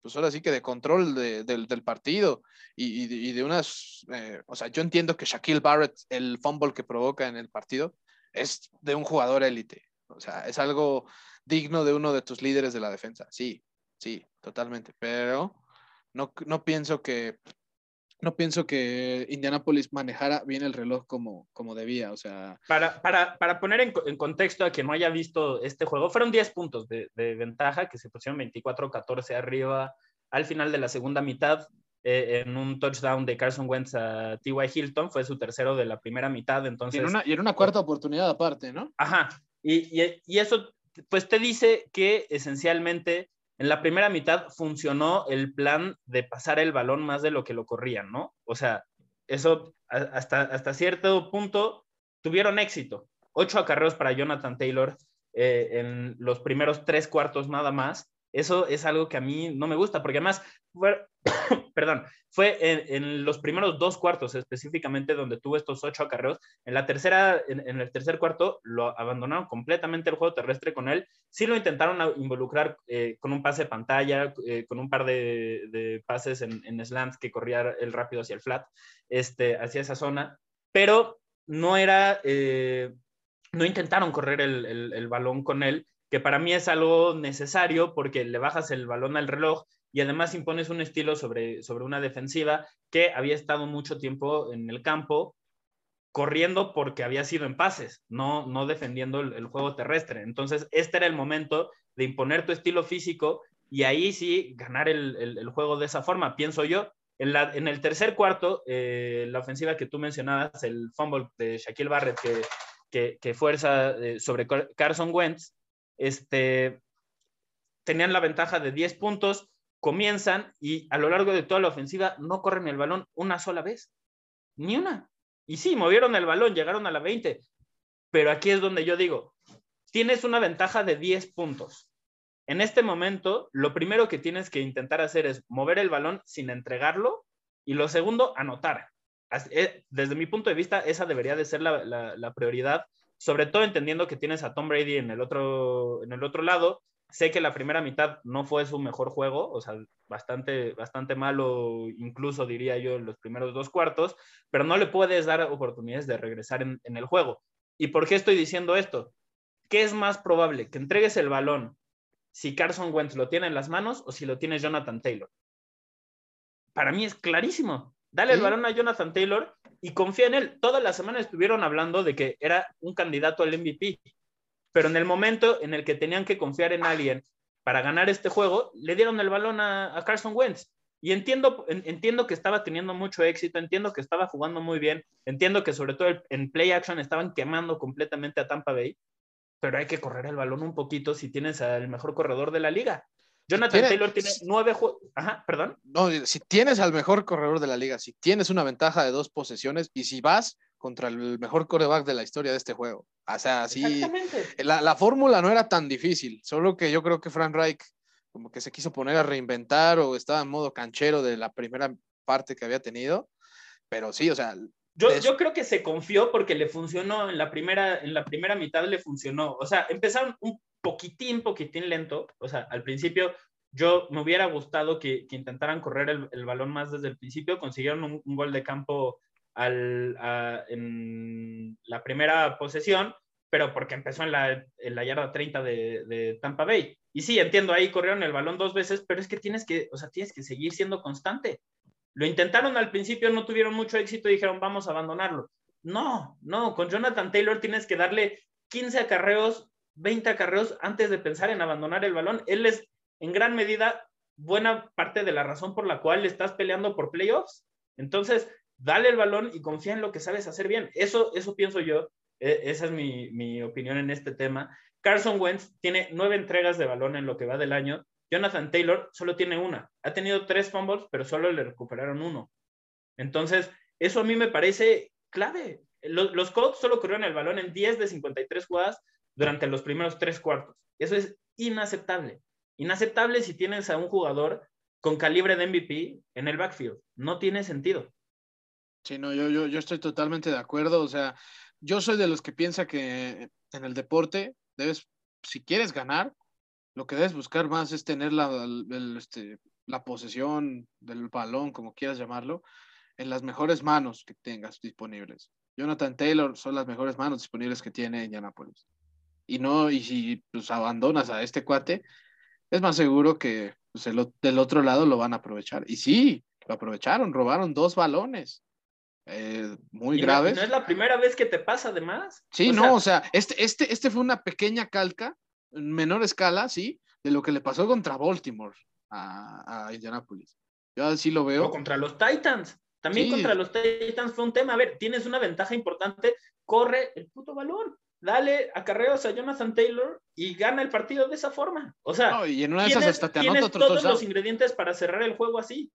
pues ahora sí que de control del partido y, de, unas, eh, o sea, yo entiendo que Shaquille Barrett, el fumble que provoca en el partido, es de un jugador élite. O sea, es algo digno de uno de tus líderes de la defensa. Sí, sí, totalmente. Pero no, no pienso que no pienso que Indianapolis manejara bien el reloj como, como debía. O sea. Para, para, poner en, contexto a quien no haya visto este juego, fueron 10 puntos de, ventaja que se pusieron 24-14 arriba al final de la segunda mitad. Eh, en un touchdown de Carson Wentz a T.Y. Hilton, fue su tercero de la primera mitad. Entonces, y, en una, y en una cuarta oportunidad aparte, ¿no? Ajá. Y, y, y eso, pues te dice que esencialmente en la primera mitad funcionó el plan de pasar el balón más de lo que lo corrían, ¿no? O sea, eso hasta, hasta cierto punto tuvieron éxito. Ocho acarreos para Jonathan Taylor eh, en los primeros tres cuartos nada más. Eso es algo que a mí no me gusta, porque además perdón, fue en, los primeros dos cuartos específicamente donde tuvo estos ocho acarreos. En la tercera, en, el tercer cuarto lo abandonaron completamente el juego terrestre con él. Sí lo intentaron involucrar eh, con un pase de pantalla, eh, con un par de, pases en, slants que corría el rápido hacia el flat, este, hacia esa zona, pero no era, eh, no intentaron correr el, el balón con él que para mí es algo necesario porque le bajas el balón al reloj y además impones un estilo sobre, sobre una defensiva que había estado mucho tiempo en el campo corriendo porque había sido en pases, no, no defendiendo el, juego terrestre. Entonces, este era el momento de imponer tu estilo físico y ahí sí ganar el, juego de esa forma, pienso yo. En, la, en el tercer cuarto, eh, la ofensiva que tú mencionabas, el fumble de Shaquille Barrett que, que, fuerza eh, sobre Carson Wentz, este, tenían la ventaja de 10 puntos, comienzan y a lo largo de toda la ofensiva no corren el balón una sola vez, ni una. Y sí, movieron el balón, llegaron a la 20, pero aquí es donde yo digo, tienes una ventaja de 10 puntos. En este momento, lo primero que tienes que intentar hacer es mover el balón sin entregarlo y lo segundo, anotar. Eh, desde mi punto de vista, esa debería de ser la, la prioridad, sobre todo entendiendo que tienes a Tom Brady en el otro, en el otro lado Sé que la primera mitad no fue su mejor juego, o sea, bastante, bastante malo, incluso diría yo, en los primeros dos cuartos, pero no le puedes dar oportunidades de regresar en, el juego. ¿Y por qué estoy diciendo esto? ¿Qué es más probable? ¿Que entregues el balón si Carson Wentz lo tiene en las manos o si lo tiene Jonathan Taylor? Para mí es clarísimo. Dale el balón a Jonathan Taylor y confía en él. Toda la semana estuvieron hablando de que era un candidato al MVP pero en el momento en el que tenían que confiar en alguien para ganar este juego, le dieron el balón a, Carson Wentz. Y entiendo, entiendo que estaba teniendo mucho éxito, entiendo que estaba jugando muy bien, entiendo que sobre todo en play action estaban quemando completamente a Tampa Bay, pero hay que correr el balón un poquito si tienes al mejor corredor de la liga. Jonathan Taylor tiene nueve juegos. Ajá, perdón. No, si tienes al mejor corredor de la liga, si tienes una ventaja de dos posesiones y si vas contra el mejor coreback de la historia de este juego. O sea, así. La, la fórmula no era tan difícil, solo que yo creo que Frank Reich como que se quiso poner a reinventar o estaba en modo canchero de la primera parte que había tenido. Pero sí, o sea. Yo, yo creo que se confió porque le funcionó en la primera, en la primera mitad le funcionó. O sea, empezaron un poquitín, poquitín lento. O sea, al principio yo me hubiera gustado que, intentaran correr el, balón más desde el principio. Consiguieron un, gol de campo al, en la primera posesión, pero porque empezó en la, en la yarda 30 de, de, Tampa Bay. Y sí, entiendo, ahí corrieron el balón dos veces, pero es que tienes que, o sea, tienes que seguir siendo constante. Lo intentaron al principio, no tuvieron mucho éxito dijeron, vamos a abandonarlo. No, no, con Jonathan Taylor tienes que darle 15 acarreos, 20 acarreos antes de pensar en abandonar el balón. Él es en gran medida buena parte de la razón por la cual estás peleando por playoffs. Entonces, dale el balón y confía en lo que sabes hacer bien. Eso, eso pienso yo. E, esa es mi, mi opinión en este tema. Carson Wentz tiene nueve entregas de balón en lo que va del año. Jonathan Taylor solo tiene una. Ha tenido tres fumbles, pero solo le recuperaron uno. Entonces, eso a mí me parece clave. Los, los Colts solo corrieron el balón en 10 de 53 jugadas durante los primeros tres cuartos. Eso es inaceptable. Inaceptable si tienes a un jugador con calibre de MVP en el backfield. No tiene sentido. Sí, no, yo, yo, yo estoy totalmente de acuerdo. O sea, yo soy de los que piensa que en el deporte debes, si quieres ganar, lo que debes buscar más es tener la, este, la posesión del balón, como quieras llamarlo, en las mejores manos que tengas disponibles. Jonathan Taylor son las mejores manos disponibles que tiene Indianapolis. Y no, y si pues, abandonas a este cuate, es más seguro que pues, del otro lado lo van a aprovechar. Y sí, lo aprovecharon, robaron dos balones. Eh, muy graves. No, es la primera vez que te pasa, además. Sí, no, o sea, este, este, este fue una pequeña calca, en menor escala, sí, de lo que le pasó contra Baltimore a, a Indianapolis. Yo así lo veo. O contra los Titans. También contra los Titans fue un tema. A ver, tienes una ventaja importante, corre el puto balón. Dale acarreos a Jonathan Taylor y gana el partido de esa forma. O sea, y en una de esas hasta te todos los ingredientes para cerrar el juego así.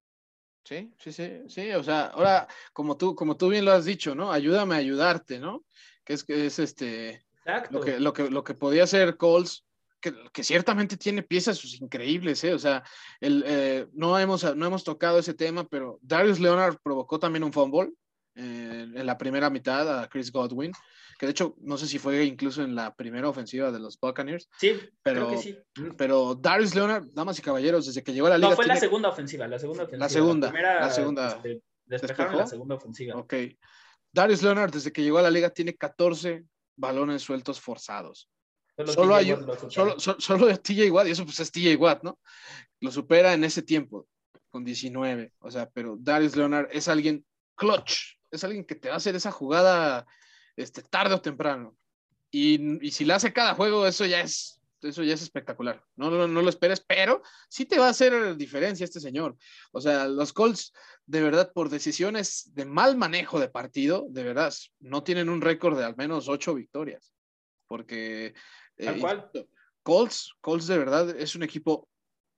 Sí, sí, sí, sí, o sea, ahora, como tú, como tú bien lo has dicho, ¿no? Ayúdame a ayudarte, ¿no? Que es, que es este, Exacto. Lo, que, lo, que, lo que podía hacer Coles, que, que, ciertamente tiene piezas increíbles, ¿eh? O sea, el, eh, no, hemos, no hemos tocado ese tema, pero Darius Leonard provocó también un fumble eh, en la primera mitad a Chris Godwin que de hecho no sé si fue incluso en la primera ofensiva de los Buccaneers. Sí, pero, creo que sí. Pero Darius Leonard, damas y caballeros, desde que llegó a la liga. No, fue la segunda ofensiva, la segunda ofensiva. La segunda. La, la segunda. Este, despejaron la segunda ofensiva. Ok. Darius Leonard, desde que llegó a la liga, tiene 14 balones sueltos forzados. Solo, hay, solo, solo, solo TJ Watt, y eso pues es TJ Watt, ¿no? Lo supera en ese tiempo, con 19. O sea, pero Darius Leonard es alguien clutch, es alguien que te va a hacer esa jugada este, tarde o temprano. Y, y, si la hace cada juego, eso ya es, eso ya es espectacular. No, no, no, lo esperes, pero sí te va a hacer diferencia este señor. O sea, los Colts, de verdad, por decisiones de mal manejo de partido, de verdad, no tienen un récord de al menos ocho victorias. Porque eh, Colts, Colts de verdad es un equipo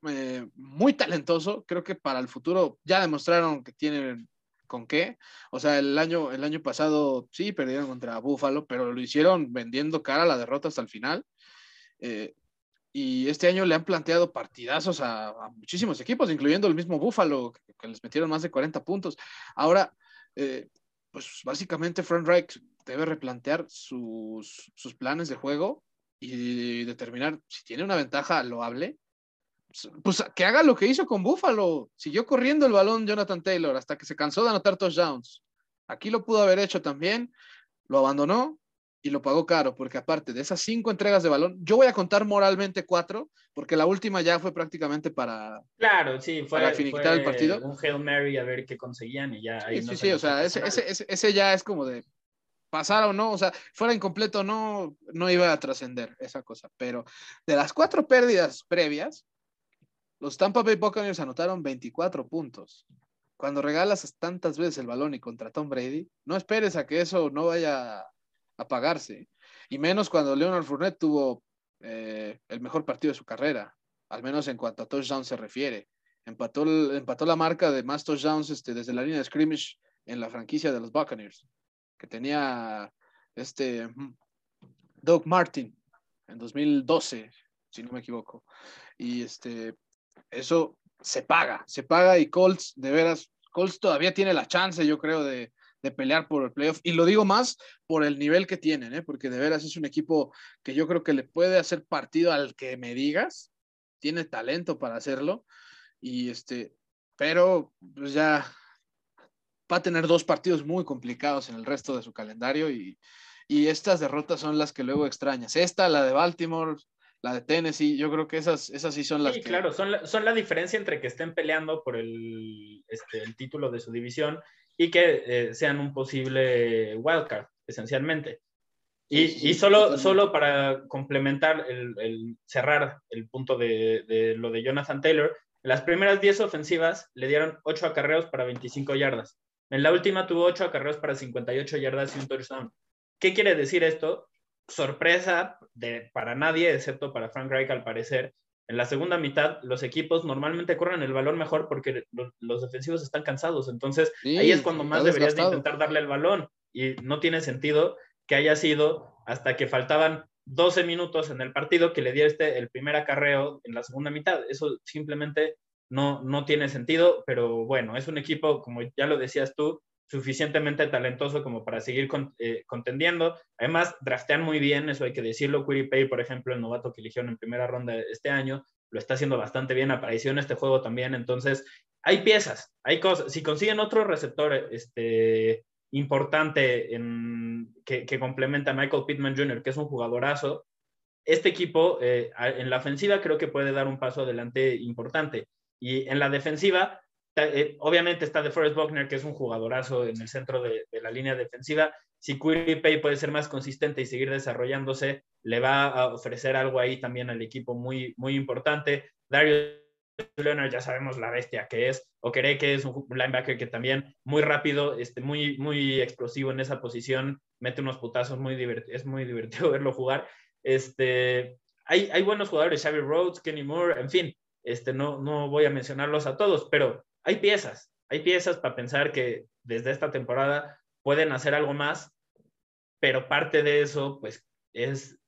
eh, muy talentoso. Creo que para el futuro ya demostraron que tienen con qué. O sea, el año, el año pasado sí perdieron contra Buffalo, pero lo hicieron vendiendo cara a la derrota hasta el final. Eh, y este año le han planteado partidazos a, muchísimos equipos, incluyendo el mismo Buffalo, que, les metieron más de 40 puntos. Ahora, eh, pues básicamente Frank Reich debe replantear sus, sus planes de juego y determinar si tiene una ventaja loable pues que haga lo que hizo con Buffalo. Siguió corriendo el balón Jonathan Taylor hasta que se cansó de anotar touchdowns. Aquí lo pudo haber hecho también, lo abandonó y lo pagó caro, porque aparte de esas cinco entregas de balón, yo voy a contar moralmente cuatro, porque la última ya fue prácticamente para, claro, sí, fue, para finiquitar el partido. Un Hail Mary a ver qué conseguían y ya. Sí, sí, sí, o sea, ese, ese, ese, ya es como de pasar o no, o sea, fuera incompleto no, no iba a trascender esa cosa, pero de las cuatro pérdidas previas, los Tampa Bay Buccaneers anotaron 24 puntos. Cuando regalas tantas veces el balón y contra Tom Brady, no esperes a que eso no vaya a apagarse. Y menos cuando Leonard Fournette tuvo eh, el mejor partido de su carrera, al menos en cuanto a touchdowns se refiere. Empató, empató la marca de más touchdowns este, desde la línea de scrimmage en la franquicia de los Buccaneers, que tenía este Doug Martin en 2012, si no me equivoco. Y este, eso se paga, se paga y Colts, de veras, Colts todavía tiene la chance, yo creo, de, pelear por el playoff. Y lo digo más por el nivel que tienen, ¿eh? porque de veras es un equipo que yo creo que le puede hacer partido al que me digas, tiene talento para hacerlo. Y este, pero pues ya va a tener dos partidos muy complicados en el resto de su calendario y, y estas derrotas son las que luego extrañas. Esta, la de Baltimore, la de Tennessee, yo creo que esas, esas sí son las sí, que... claro, son la, son la diferencia entre que estén peleando por el, este, el título de su división y que eh, sean un posible wildcard, esencialmente. Y, y solo, solo para complementar, el, el, cerrar el punto de, de, lo de Jonathan Taylor, en las primeras 10 ofensivas le dieron 8 acarreos para 25 yardas. En la última tuvo 8 acarreos para 58 yardas y un touchdown. ¿Qué quiere decir esto? Sorpresa de, para nadie, excepto para Frank Reich al parecer. En la segunda mitad, los equipos normalmente corren el balón mejor porque los, los defensivos están cansados. Entonces, sí, ahí es cuando más deberías de intentar darle el balón. Y no tiene sentido que haya sido hasta que faltaban 12 minutos en el partido que le dieste el primer acarreo en la segunda mitad. Eso simplemente no, no tiene sentido, pero bueno, es un equipo, como ya lo decías tú, suficientemente talentoso como para seguir eh, contendiendo. Además, draftean muy bien, eso hay que decirlo. Pay, por ejemplo, el novato que eligieron en primera ronda este año, lo está haciendo bastante bien, apareció en este juego también. Entonces, hay piezas, hay cosas. Si consiguen otro receptor este, importante que, que, complementa a Michael Pittman Jr., que es un jugadorazo, este equipo eh, en la ofensiva creo que puede dar un paso adelante importante. Y en la defensiva, obviamente está de Forrest Buckner, que es un jugadorazo en el centro de, la línea defensiva. Si Pay puede ser más consistente y seguir desarrollándose, le va a ofrecer algo ahí también al equipo muy, muy importante. Darius Leonard ya sabemos la bestia que es. Okere que es un linebacker que también muy rápido, este, muy, muy explosivo en esa posición, mete unos putazos muy es muy divertido verlo jugar. Este, hay, hay buenos jugadores, Xavi Rhodes, Kenny Moore, en fin, este, no, no voy a mencionarlos a todos, pero hay piezas, hay piezas para pensar que desde esta temporada pueden hacer algo más, pero parte de eso, pues, es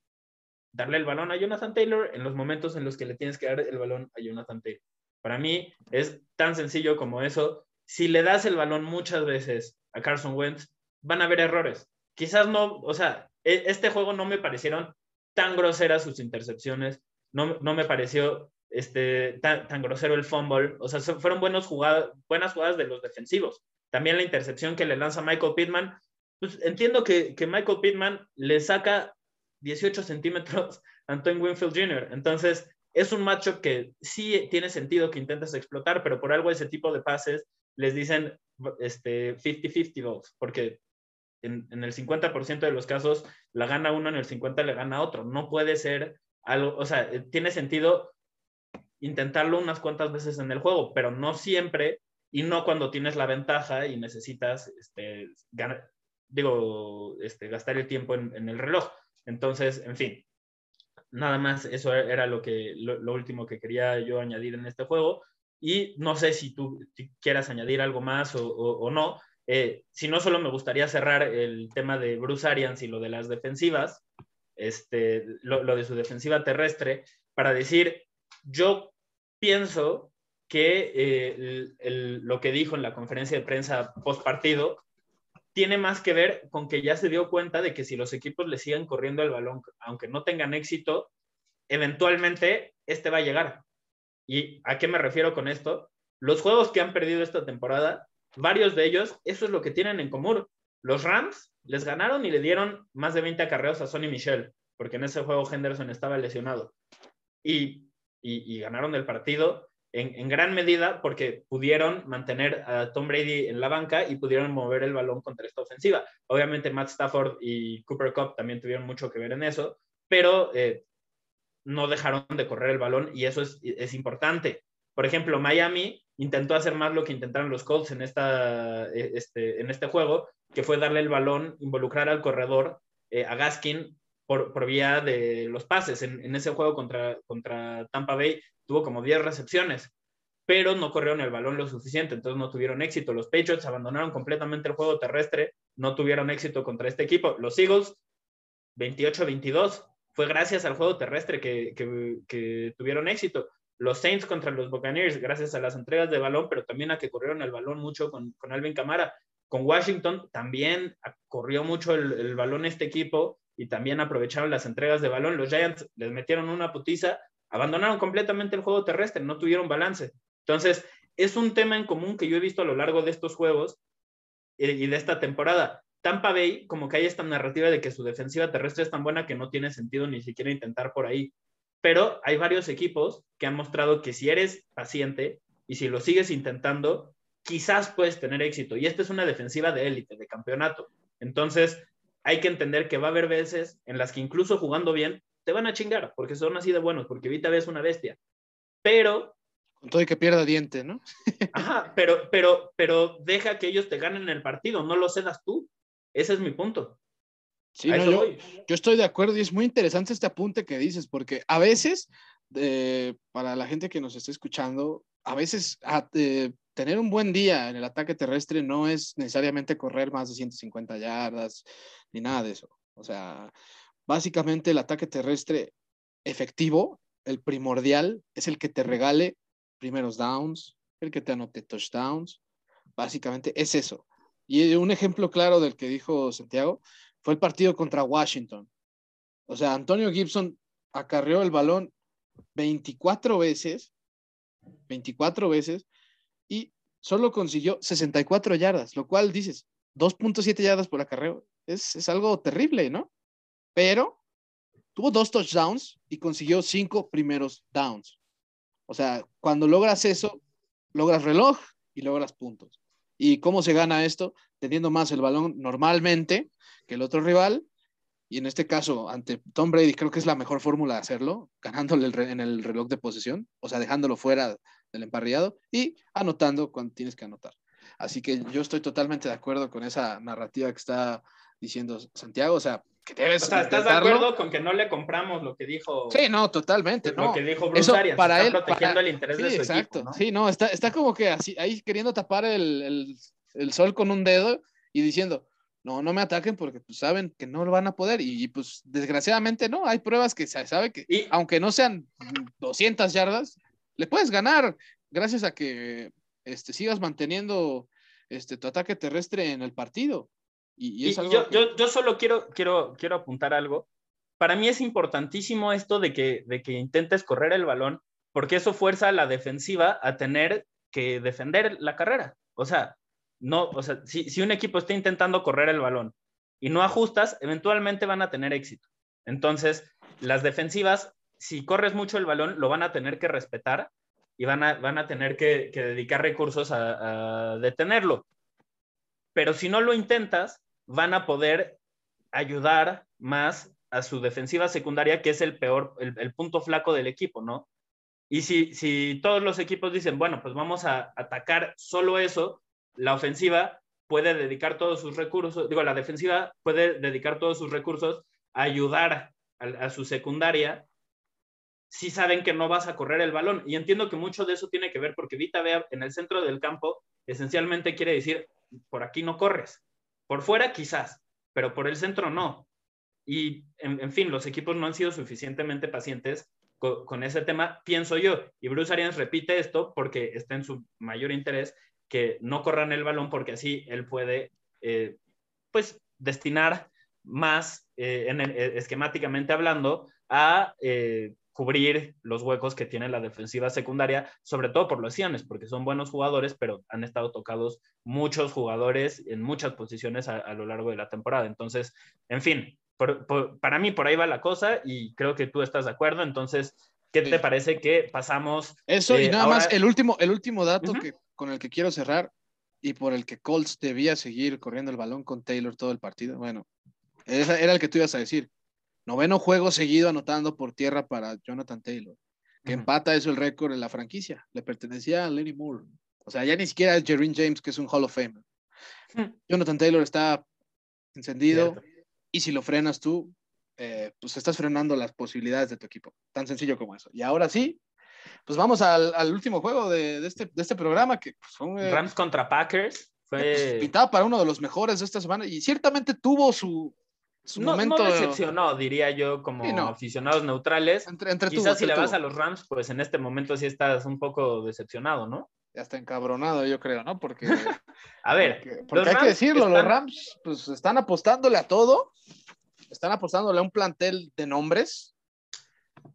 darle el balón a Jonathan Taylor en los momentos en los que le tienes que dar el balón a Jonathan Taylor. Para mí es tan sencillo como eso. Si le das el balón muchas veces a Carson Wentz, van a haber errores. Quizás no, o sea, este juego no me parecieron tan groseras sus intercepciones, no, no me pareció este, tan, tan, grosero el fumble. O sea, fueron buenos jugadas, buenas jugadas de los defensivos. También la intercepción que le lanza Michael Pittman. Pues entiendo que, que Michael Pittman le saca 18 centímetros a Antoine Winfield Jr. Entonces, es un matchup que sí tiene sentido que intentes explotar, pero por algo ese tipo de pases les dicen este, 50-50 balls, porque en, en el 50% de los casos la gana uno, en el 50% le gana otro. No puede ser algo, o sea, tiene sentido intentarlo unas cuantas veces en el juego, pero no siempre y no cuando tienes la ventaja y necesitas, este, ganar, digo, este, gastar el tiempo en, en, el reloj. Entonces, en fin, nada más eso era lo, que, lo, lo, último que quería yo añadir en este juego. Y no sé si tú quieras añadir algo más o, o, o no. Eh, si no, solo me gustaría cerrar el tema de Bruce Arians y lo de las defensivas, este, lo, lo de su defensiva terrestre, para decir yo pienso que eh, lo que dijo en la conferencia de prensa post partido tiene más que ver con que ya se dio cuenta de que si los equipos le siguen corriendo el balón, aunque no tengan éxito, eventualmente este va a llegar. ¿Y a qué me refiero con esto? Los juegos que han perdido esta temporada, varios de ellos, eso es lo que tienen en común. Los Rams les ganaron y le dieron más de 20 acarreos a Sonny Michel, porque en ese juego Henderson estaba lesionado. Y y, ganaron el partido en, gran medida porque pudieron mantener a Tom Brady en la banca y pudieron mover el balón contra esta ofensiva. Obviamente Matt Stafford y Cooper Cup también tuvieron mucho que ver en eso, pero eh, no dejaron de correr el balón y eso es, es, importante. Por ejemplo, Miami intentó hacer más lo que intentaron los Colts en, esta, e, este, en este juego, que fue darle el balón, involucrar al corredor, eh, a Gaskin, por, vía de los pases. En, ese juego contra, contra Tampa Bay tuvo como 10 recepciones, pero no corrieron el balón lo suficiente, entonces no tuvieron éxito. Los Patriots abandonaron completamente el juego terrestre, no tuvieron éxito contra este equipo. Los Eagles, 28-22, fue gracias al juego terrestre que, que, tuvieron éxito los Saints contra los Buccaneers, gracias a las entregas de balón, pero también a que corrieron el balón mucho con, con Alvin Camara. Con Washington también corrió mucho el, balón este equipo y también aprovecharon las entregas de balón. Los Giants les metieron una putiza, abandonaron completamente el juego terrestre, no tuvieron balance. Entonces, es un tema en común que yo he visto a lo largo de estos juegos y de esta temporada. Tampa Bay, como que hay esta narrativa de que su defensiva terrestre es tan buena que no tiene sentido ni siquiera intentar por ahí. Pero hay varios equipos que han mostrado que si eres paciente y si lo sigues intentando, quizás puedes tener éxito. Y esta es una defensiva de élite, de campeonato. Entonces, hay que entender que va a haber veces en las que incluso jugando bien, te van a chingar, porque son así de buenos, porque Vita es una bestia. Pero... Con todo y que pierda diente, ¿no? ajá, pero, pero, pero deja que ellos te ganen el partido, no lo cedas tú. Ese es mi punto. Sí, yo, estoy de acuerdo y es muy interesante este apunte que dices, porque a veces, para la gente que nos está escuchando, a veces tener un buen día en el ataque terrestre no es necesariamente correr más de 150 yardas ni nada de eso. O sea, básicamente el ataque terrestre efectivo, el primordial, es el que te regale primeros downs, el que te anote touchdowns. Básicamente es eso. Y un ejemplo claro del que dijo Santiago fue el partido contra Washington. O sea, Antonio Gibson acarreó el balón 24 veces, 24 veces, y solo consiguió 64 yardas, lo cual dices, 2.7 yardas por acarreo. Es, es algo terrible, ¿no? Pero tuvo dos touchdowns y consiguió cinco primeros downs. O sea, cuando logras eso, logras reloj y logras puntos. ¿Y cómo se gana esto? Teniendo más el balón normalmente que el otro rival. Y en este caso, ante Tom Brady, creo que es la mejor fórmula de hacerlo, ganándole en el reloj de posesión, o sea, dejándolo fuera del emparrillado y anotando cuando tienes que anotar. Así que yo estoy totalmente de acuerdo con esa narrativa que está diciendo Santiago, o sea, que debes. O sea, ¿estás de acuerdo con que no le compramos lo que dijo? Sí, no, totalmente. Lo que dijo Bruce para él, protegiendo el interés de su exacto. Equipo, Sí, no, está, está como que así, ahí queriendo tapar el, el, el, sol con un dedo y diciendo, no, no me ataquen porque pues, saben que no lo van a poder. Y, pues desgraciadamente no, hay pruebas que se sabe que, y, aunque no sean 200 yardas, le puedes ganar gracias a que este, sigas manteniendo este, tu ataque terrestre en el partido. Y, yo, yo, solo quiero, quiero, quiero apuntar algo. Para mí es importantísimo esto de que, de que intentes correr el balón, porque eso fuerza a la defensiva a tener que defender la carrera. O sea, no, o sea, si, si un equipo está intentando correr el balón y no ajustas, eventualmente van a tener éxito. Entonces, las defensivas, si corres mucho el balón, lo van a tener que respetar y van a, van a tener que, dedicar recursos a, a, detenerlo. Pero si no lo intentas, van a poder ayudar más a su defensiva secundaria, que es el peor, el, punto flaco del equipo, ¿no? Y si, si todos los equipos dicen, bueno, pues vamos a atacar solo eso, la ofensiva puede dedicar todos sus recursos, digo, la defensiva puede dedicar todos sus recursos a ayudar a, a, su secundaria si saben que no vas a correr el balón. Y entiendo que mucho de eso tiene que ver porque Vita Vea en el centro del campo esencialmente quiere decir, por aquí no corres. Por fuera quizás, pero por el centro no. Y, en, fin, los equipos no han sido suficientemente pacientes con, ese tema, pienso yo. Y Bruce Arians repite esto porque está en su mayor interés que no corran el balón porque así él puede, eh, pues, destinar más, eh, en eh, esquemáticamente hablando, a cubrir los huecos que tiene la defensiva secundaria, sobre todo por lesiones, porque son buenos jugadores, pero han estado tocados muchos jugadores en muchas posiciones a, lo largo de la temporada. Entonces, en fin, para mí por ahí va la cosa y creo que tú estás de acuerdo. Entonces, ¿qué te parece que pasamos? Eso y eh, nada más, el último, el último dato que, con el que quiero cerrar y por el que Colts debía seguir corriendo el balón con Taylor todo el partido, bueno, era el que tú ibas a decir Noveno juego seguido anotando por tierra para Jonathan Taylor, que empata eso el récord en la franquicia. Le pertenecía a Lenny Moore. O sea, ya ni siquiera es Jerrin James, que es un Hall of Fame. Hmm. Jonathan Taylor está encendido y si lo frenas tú, eh, pues estás frenando las posibilidades de tu equipo. Tan sencillo como eso. Y ahora sí, pues vamos al, último juego de, este, este, programa que pues, eh, Rams contra Packers. Fue... Pues, pintado para uno de los mejores de esta semana y ciertamente tuvo su, no, momento... decepcionó, diría yo, como aficionados neutrales. Entre, Quizás si le vas a los Rams, pues en este momento sí estás un poco decepcionado, ¿no? Ya está encabronado, yo creo, ¿no? Porque. a ver. Porque, hay que decirlo, los Rams, pues están apostándole a todo. Están apostándole a un plantel de nombres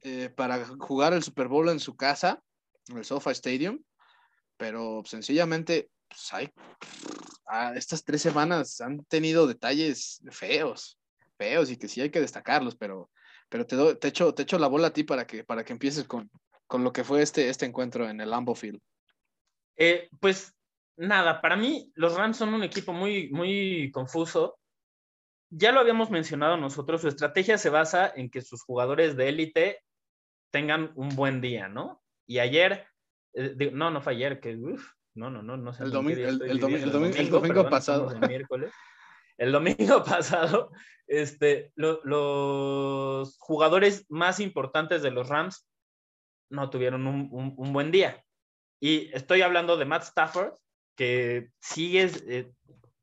eh, para jugar el Super Bowl en su casa, en el SoFi Stadium. Pero sencillamente, pues hay ah, estas tres semanas han tenido detalles feos, y que sí hay que destacarlos, pero, pero te, te, echo, te echo la bola a ti para que, para que empieces con, con lo que fue este, este encuentro en el Lambeau Field. Eh, pues nada, para mí los Rams son un equipo muy, muy confuso. Ya lo habíamos mencionado nosotros, su estrategia se basa en que sus jugadores de élite tengan un buen día, ¿no? Y ayer, eh, no, no fue ayer, que no, no, no, no sé. El, domingo, el, domingo, pasado. El miércoles. El domingo pasado, este, los jugadores más importantes de los Rams no tuvieron un, un, buen día. Y estoy hablando de Matt Stafford, que sigue, eh,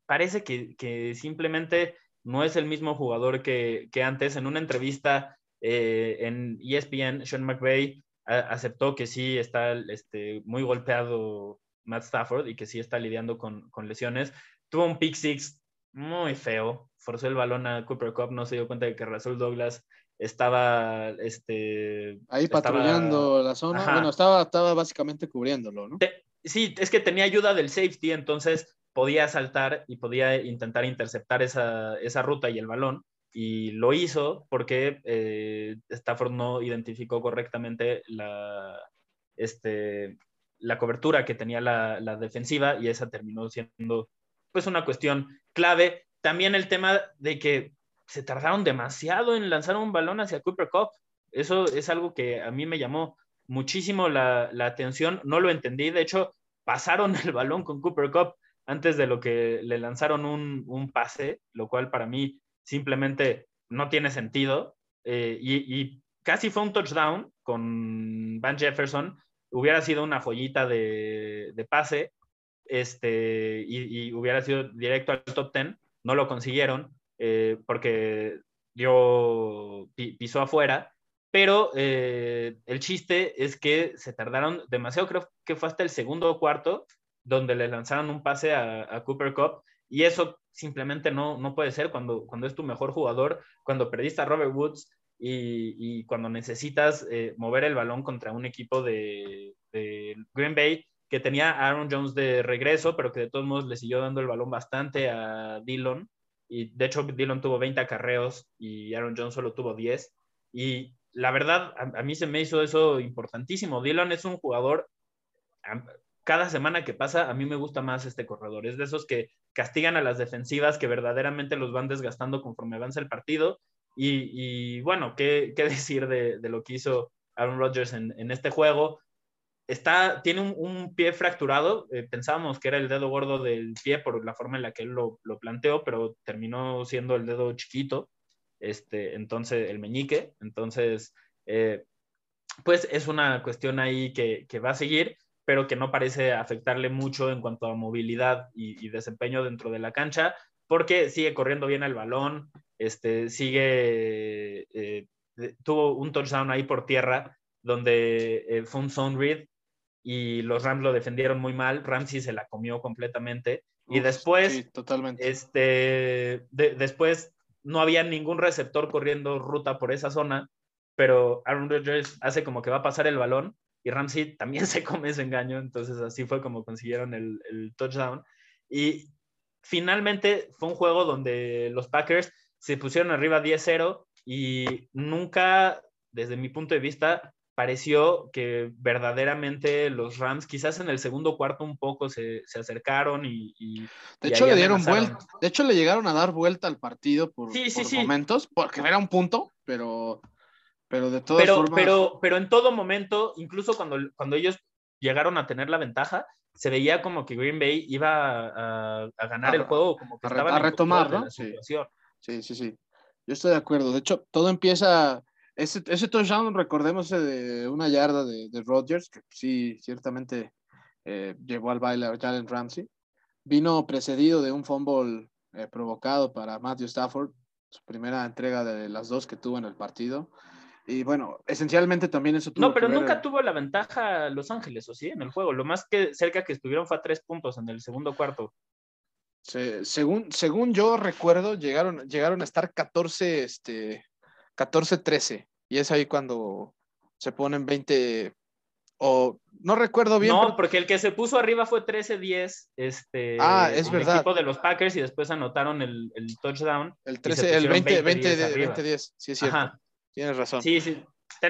parece que, que, simplemente no es el mismo jugador que, que antes. En una entrevista eh, en ESPN, Sean McVay aceptó que sí está este, muy golpeado Matt Stafford y que sí está lidiando con, con, lesiones. Tuvo un pick six muy feo, forzó el balón a Cooper Cup, no se dio cuenta de que Russell Douglas estaba este ahí patrullando la zona bueno estaba estaba básicamente cubriéndolo no sí es que tenía ayuda del safety entonces podía saltar y podía intentar interceptar esa, esa ruta y el balón y lo hizo porque eh, Stafford no identificó correctamente la este la cobertura que tenía la, la defensiva y esa terminó siendo pues una cuestión clave también el tema de que se tardaron demasiado en lanzar un balón hacia Cooper Cup. Eso es algo que a mí me llamó muchísimo la, atención. No lo entendí. De hecho, pasaron el balón con Cooper Cup antes de lo que le lanzaron un, pase, lo cual para mí simplemente no tiene sentido. Eh, y, casi fue un touchdown con Van Jefferson. Hubiera sido una joyita de, pase este, y, hubiera sido directo al top 10. No lo consiguieron. Eh, porque dio, pisó afuera, pero eh, el chiste es que se tardaron demasiado, creo que fue hasta el segundo cuarto, donde le lanzaron un pase a, Cooper Cup, y eso simplemente no, no puede ser cuando, cuando es tu mejor jugador, cuando perdiste a Robert Woods y, cuando necesitas eh, mover el balón contra un equipo de, Green Bay que tenía a Aaron Jones de regreso, pero que de todos modos le siguió dando el balón bastante a Dillon y de hecho Dillon tuvo 20 acarreos y Aaron Jones solo tuvo 10. Y la verdad, a, mí se me hizo eso importantísimo. Dillon es un jugador, cada semana que pasa, a mí me gusta más este corredor. Es de esos que castigan a las defensivas, que verdaderamente los van desgastando conforme avanza el partido. Y, bueno, ¿qué, ¿qué, decir de, lo que hizo Aaron Rodgers en este juego? Tiene un, pie fracturado. Eh, pensábamos que era el dedo gordo del pie por la forma en la que él lo, planteó, pero terminó siendo el dedo chiquito, este, entonces el meñique. Entonces, eh, pues es una cuestión ahí que, va a seguir, pero que no parece afectarle mucho en cuanto a movilidad y, desempeño dentro de la cancha, porque sigue corriendo bien el balón, este, sigue, eh, tuvo un touchdown ahí por tierra donde fue un zone read y los Rams lo defendieron muy mal. Ramsey se la comió completamente. y después, totalmente. Este, después no había ningún receptor corriendo ruta por esa zona, pero Aaron Rodgers hace como que va a pasar el balón y Ramsey también se come ese engaño. Entonces así fue como consiguieron el, el touchdown. Y finalmente fue un juego donde los Packers se pusieron arriba 10-0 y nunca, desde mi punto de vista, pareció que verdaderamente los Rams, quizás en el segundo cuarto un poco se, acercaron y, de hecho le dieron vuelta, de hecho le llegaron a dar vuelta al partido por, momentos, porque era un punto, pero, pero de todas pero, formas. Pero, pero en todo momento, incluso cuando, cuando ellos llegaron a tener la ventaja, se veía como que Green Bay iba a, ganar el juego, como que a, retomar, ¿no? Sí. sí, sí, sí. Yo estoy de acuerdo. De hecho, todo empieza ese, ese touchdown, recordemos de una yarda de, de Rodgers, que sí, ciertamente eh, llevó al baile a Jalen Ramsey. Vino precedido de un fumble eh, provocado para Matthew Stafford, su primera entrega de las dos que tuvo en el partido. Y bueno, esencialmente también eso tuvo. No, pero nunca tuvo la ventaja Los Ángeles, ¿o sí? En el juego. Lo más que cerca que estuvieron fue a tres puntos en el segundo cuarto. según, según yo recuerdo, llegaron, llegaron a estar 14, este, 14-13. Y es ahí cuando se ponen 20, o no recuerdo bien. No, porque el que se puso arriba fue 13-10, este, ah, es el equipo de los Packers y después anotaron el, el touchdown. El 13, el 20, 20, 20, 10, sí es cierto. Tienes razón. Sí, sí.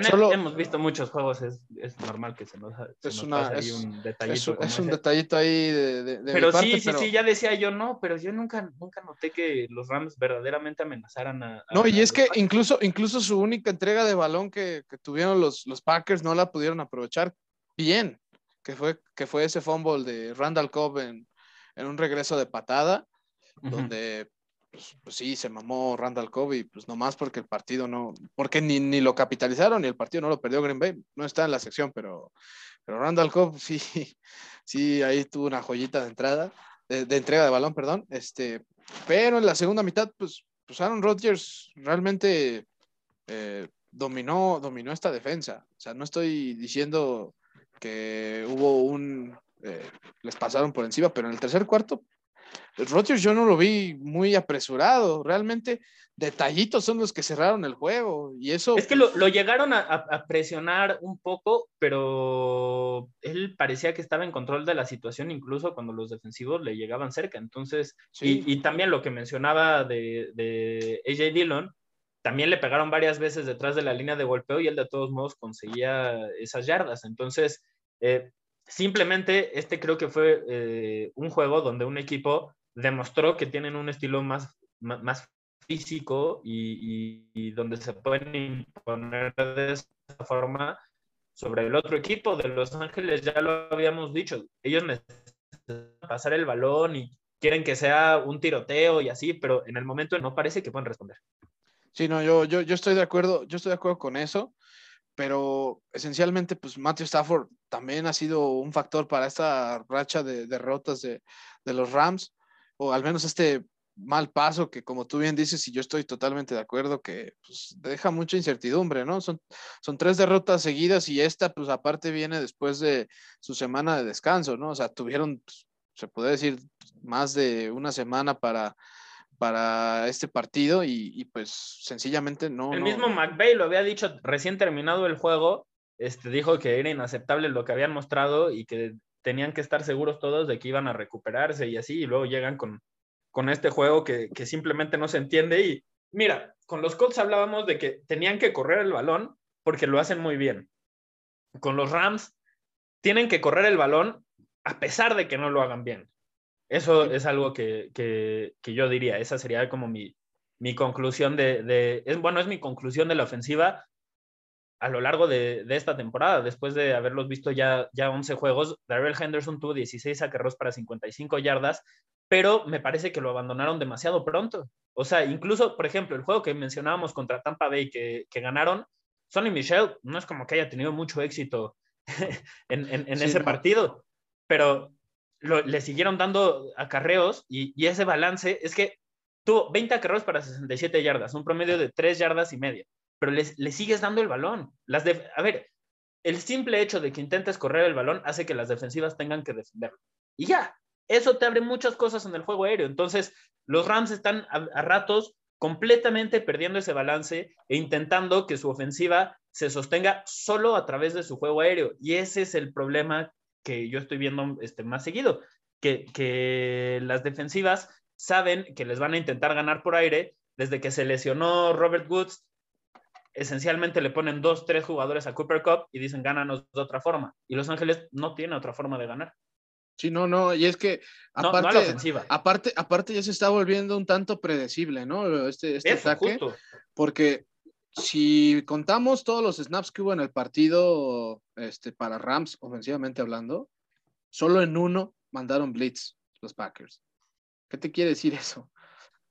Solo, hemos visto muchos juegos, es, es normal que se nos, se es nos una, pase es, ahí un detallito. Es, es un detallito ahí de, de, de pero mi parte, sí, sí, pero... sí, ya decía yo no, pero yo nunca, nunca noté que los Rams verdaderamente amenazaran a. a No, y a es que Packers. incluso, incluso su única entrega de balón que, que tuvieron los, los Packers no la pudieron aprovechar bien, que fue, que fue ese fumble de Randall Cobb en, en un regreso de patada, donde pues, sí, se mamó Randall Cobb y pues nomás porque el partido no, porque ni, ni lo capitalizaron y el partido no lo perdió Green Bay, no está en la sección, pero, pero Randall Cobb sí, sí, ahí tuvo una joyita de entrada, de, de entrega de balón, perdón, este, pero en la segunda mitad, pues, pues Aaron Rodgers realmente eh, dominó, dominó esta defensa, o sea, no estoy diciendo que hubo un, eh, les pasaron por encima, pero en el tercer cuarto Rodgers yo no lo vi muy apresurado. Realmente detallitos son los que cerraron el juego. Y eso. Es que lo, lo llegaron a, presionar un poco, pero él parecía que estaba en control de la situación, incluso cuando los defensivos le llegaban cerca. Entonces, Sí. y, y también lo que mencionaba de, de AJ Dillon, también le pegaron varias veces detrás de la línea de golpeo y él de todos modos conseguía esas yardas. Entonces, eh, simplemente este creo que fue eh, un juego donde un equipo demostró que tienen un estilo más, más, físico y, y, donde se pueden imponer de esa forma sobre el otro equipo de Los Ángeles, ya lo habíamos dicho, ellos necesitan pasar el balón y quieren que sea un tiroteo y así, pero en el momento no parece que puedan responder. Sí, no, yo, yo, yo estoy de acuerdo, yo estoy de acuerdo con eso, pero esencialmente, pues Matthew Stafford también ha sido un factor para esta racha de derrotas de, de los Rams, o al menos este mal paso que como tú bien dices y yo estoy totalmente de acuerdo que pues, deja mucha incertidumbre, ¿no? Son, son tres derrotas seguidas y esta pues aparte viene después de su semana de descanso, ¿no? O sea, tuvieron, pues, se puede decir, más de una semana para, para este partido y, y pues sencillamente no. El no... mismo McVay lo había dicho recién terminado el juego, este, dijo que era inaceptable lo que habían mostrado y que tenían que estar seguros todos de que iban a recuperarse y así, y luego llegan con, con este juego que, que, simplemente no se entiende. Y mira, con los Colts hablábamos de que tenían que correr el balón porque lo hacen muy bien. Con los Rams tienen que correr el balón a pesar de que no lo hagan bien. Eso es algo que, que, que yo diría, esa sería como mi, mi conclusión de, de es, bueno, es mi conclusión de la ofensiva a lo largo de, de, esta temporada, después de haberlos visto ya, ya 11 juegos, Darrell Henderson tuvo 16 acarreos para 55 yardas, pero me parece que lo abandonaron demasiado pronto. O sea, incluso, por ejemplo, el juego que mencionábamos contra Tampa Bay que, que ganaron, Sonny Michel no es como que haya tenido mucho éxito en, en, en sí, ese no. partido, pero lo, le siguieron dando acarreos y, ese balance es que tuvo 20 acarreos para 67 yardas, un promedio de 3 yardas y media, pero le sigues dando el balón. Las de, a ver, el simple hecho de que intentes correr el balón hace que las defensivas tengan que defenderlo. Y ya, eso te abre muchas cosas en el juego aéreo. Entonces, los Rams están a, a ratos completamente perdiendo ese balance e intentando que su ofensiva se sostenga solo a través de su juego aéreo. Y ese es el problema que yo estoy viendo este, más seguido, que, que las defensivas saben que les van a intentar ganar por aire. Desde que se lesionó Robert Woods, esencialmente le ponen dos, tres jugadores a Cooper Cup y dicen gánanos de otra forma. Y Los Ángeles no tiene otra forma de ganar. Sí, no, no, y es que aparte, no, no ofensiva. aparte, aparte ya se está volviendo un tanto predecible, ¿no? Este, este Eso, ataque, justo. porque si contamos todos los snaps que hubo en el partido este, para Rams, ofensivamente hablando, solo en uno mandaron blitz los Packers. ¿Qué te quiere decir eso?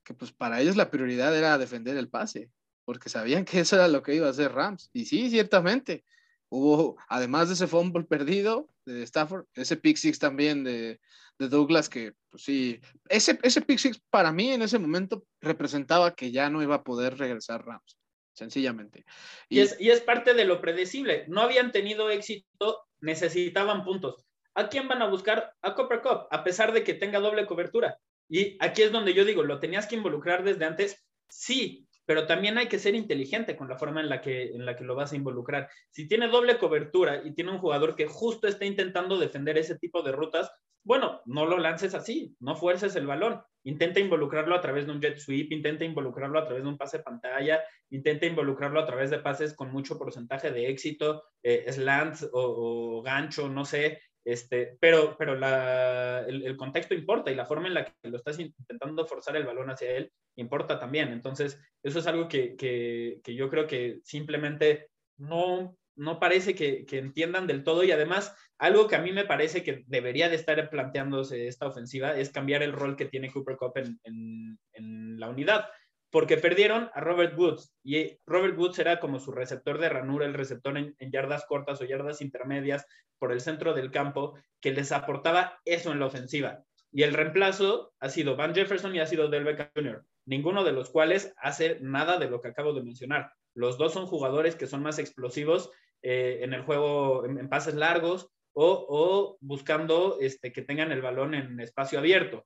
Que pues para ellos la prioridad era defender el pase, porque sabían que eso era lo que iba a hacer Rams. Y sí, ciertamente, hubo, además de ese fumble perdido de Stafford, ese pick six también de, de Douglas, que pues sí, ese, ese pick six para mí en ese momento representaba que ya no iba a poder regresar Rams sencillamente. Y, y, es, y, es, parte de lo predecible. No habían tenido éxito, necesitaban puntos. ¿A quién van a buscar? A Copper Cup, a pesar de que tenga doble cobertura. Y aquí es donde yo digo, lo tenías que involucrar desde antes. Sí, pero también hay que ser inteligente con la forma en la, que, en la que lo vas a involucrar. Si tiene doble cobertura y tiene un jugador que justo está intentando defender ese tipo de rutas, bueno, no lo lances así, no fuerces el balón. Intenta involucrarlo a través de un jet sweep, intenta involucrarlo a través de un pase pantalla, intenta involucrarlo a través de pases con mucho porcentaje de éxito, eh, slants o, gancho, no sé, este, pero, pero el, contexto importa y la forma en la que lo estás intentando forzar el balón hacia él importa también. Entonces, eso es algo que, que, yo creo que simplemente no, no parece que, que, entiendan del todo y además algo que a mí me parece que debería de estar planteándose esta ofensiva es cambiar el rol que tiene Cooper Cup en, en, en la unidad porque perdieron a Robert Woods y Robert Woods era como su receptor de ranura, el receptor en, yardas cortas o yardas intermedias por el centro del campo, que les aportaba eso en la ofensiva. Y el reemplazo ha sido Van Jefferson y ha sido Del Jr., ninguno de los cuales hace nada de lo que acabo de mencionar. Los dos son jugadores que son más explosivos eh, en el juego, en, pases largos o, o buscando este, que tengan el balón en espacio abierto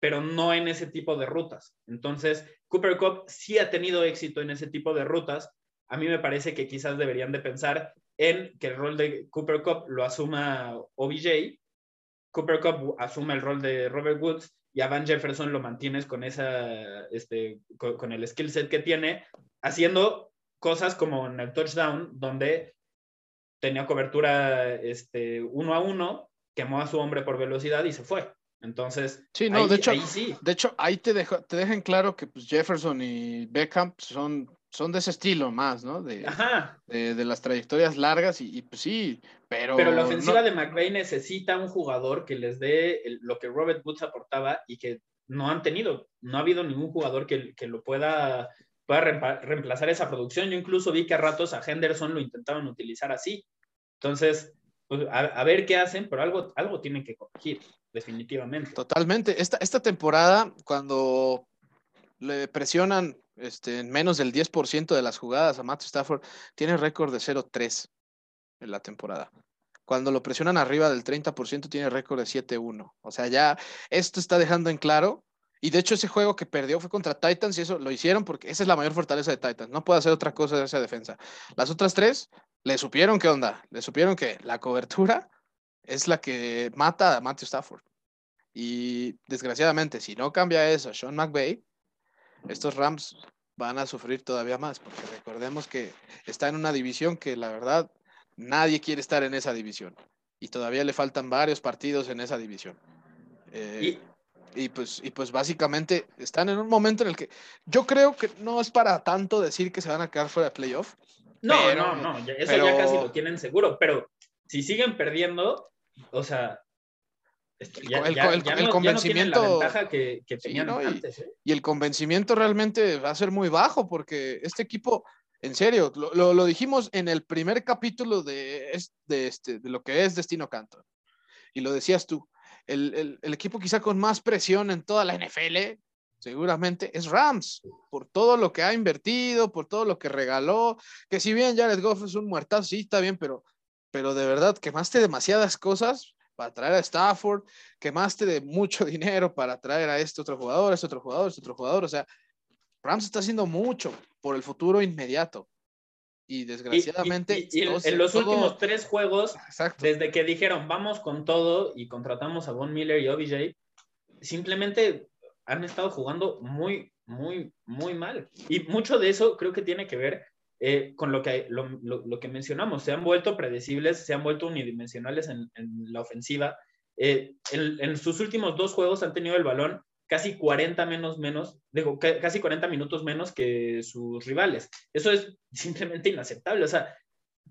pero no en ese tipo de rutas. Entonces, Cooper Cup sí ha tenido éxito en ese tipo de rutas. A mí me parece que quizás deberían de pensar en que el rol de Cooper Cup lo asuma OBJ, Cooper Cup asuma el rol de Robert Woods y a Van Jefferson lo mantienes con, esa, este, con, el skill set que tiene, haciendo cosas como en el touchdown, donde tenía cobertura este, uno a uno, quemó a su hombre por velocidad y se fue. Entonces, sí, no, de hecho, ahí sí. De hecho, ahí te, dejo, te dejan claro que pues, Jefferson y Beckham son, son de ese estilo más, ¿no? De, de, las trayectorias largas y, pues sí, pero... Pero la ofensiva de McVeigh necesita un jugador que les dé lo que Robert Woods aportaba y que no han tenido. No ha habido ningún jugador que, que lo pueda, pueda reemplazar esa producción. Yo incluso vi que a ratos a Henderson lo intentaban utilizar así. Entonces, pues, a, ver qué hacen, pero algo, algo tienen que corregir definitivamente. Totalmente. Esta, esta temporada, cuando le presionan este, en menos del 10% de las jugadas a Matthew Stafford, tiene récord de 0-3 en la temporada. Cuando lo presionan arriba del 30%, tiene récord de 7-1. O sea, ya esto está dejando en claro. Y de hecho, ese juego que perdió fue contra Titans y eso lo hicieron porque esa es la mayor fortaleza de Titans. No puede hacer otra cosa de esa defensa. Las otras tres le supieron qué onda. Le supieron que la cobertura es la que mata a Matthew Stafford. Y desgraciadamente, si no cambia eso Sean McVay, estos Rams van a sufrir todavía más, porque recordemos que está en una división que la verdad nadie quiere estar en esa división. Y todavía le faltan varios partidos en esa división. Eh, y, pues, y pues básicamente están en un momento en el que yo creo que no es para tanto decir que se van a quedar fuera de playoff. No, no, no, eso ya casi lo tienen seguro, pero si siguen perdiendo, o sea, el, convencimiento que, y, el convencimiento realmente va a ser muy bajo porque este equipo, en serio, lo, dijimos en el primer capítulo de, este, de lo que es Destino Canton. Y lo decías tú, el, el, equipo quizá con más presión en toda la NFL, seguramente, es Rams, por todo lo que ha invertido, por todo lo que regaló, que si bien Jared Goff es un muertazo, sí, está bien, pero pero de verdad quemaste demasiadas cosas para traer a Stafford, quemaste de mucho dinero para traer a este otro jugador, a este otro jugador, a este otro jugador. O sea, Rams está haciendo mucho por el futuro inmediato. Y desgraciadamente. en los últimos tres juegos, desde que dijeron vamos con todo y contratamos a Von Miller y OBJ, simplemente han estado jugando muy, muy, muy mal. Y mucho de eso creo que tiene que ver eh, con lo que, lo, que mencionamos, se han vuelto predecibles, se han vuelto unidimensionales en, la ofensiva. Eh, en, sus últimos dos juegos han tenido el balón casi 40 menos menos, digo, casi 40 minutos menos que sus rivales. Eso es simplemente inaceptable. O sea,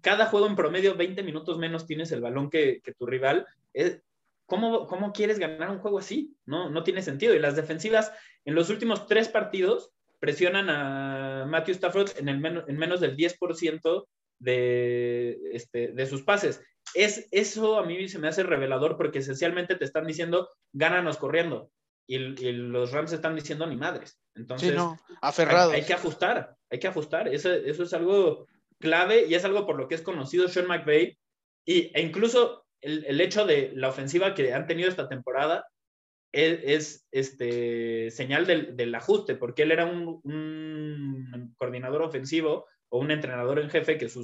cada juego en promedio 20 minutos menos tienes el balón que, tu rival. Eh, ¿cómo, ¿Cómo quieres ganar un juego así? No, no tiene sentido. Y las defensivas en los últimos tres partidos presionan a Matthew Stafford en, el en menos del 10% de, este, de sus pases. Es, eso a mí se me hace revelador porque esencialmente te están diciendo, gánanos corriendo. Y, los Rams están diciendo ni madres. Entonces, no, aferrado. Hay, que ajustar, hay que ajustar. Eso, eso es algo clave y es algo por lo que es conocido Sean McVay. Y, e incluso el, el hecho de la ofensiva que han tenido esta temporada es, este, señal del, ajuste, porque él era un, coordinador ofensivo o un entrenador en jefe que su,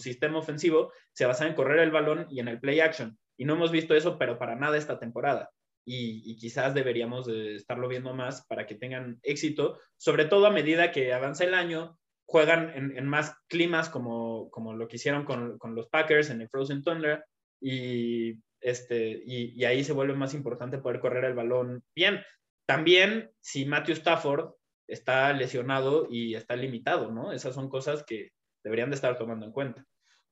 sistema ofensivo se basaba en correr el balón y en el play action. Y no hemos visto eso, pero para nada esta temporada. Y, quizás deberíamos estarlo viendo más para que tengan éxito, sobre todo a medida que avanza el año, juegan en, más climas como, como lo que hicieron con, con los Packers en el Frozen Thunder y este, y, ahí se vuelve más importante poder correr el balón bien. También si Matthew Stafford está lesionado y está limitado, ¿no? Esas son cosas que deberían de estar tomando en cuenta.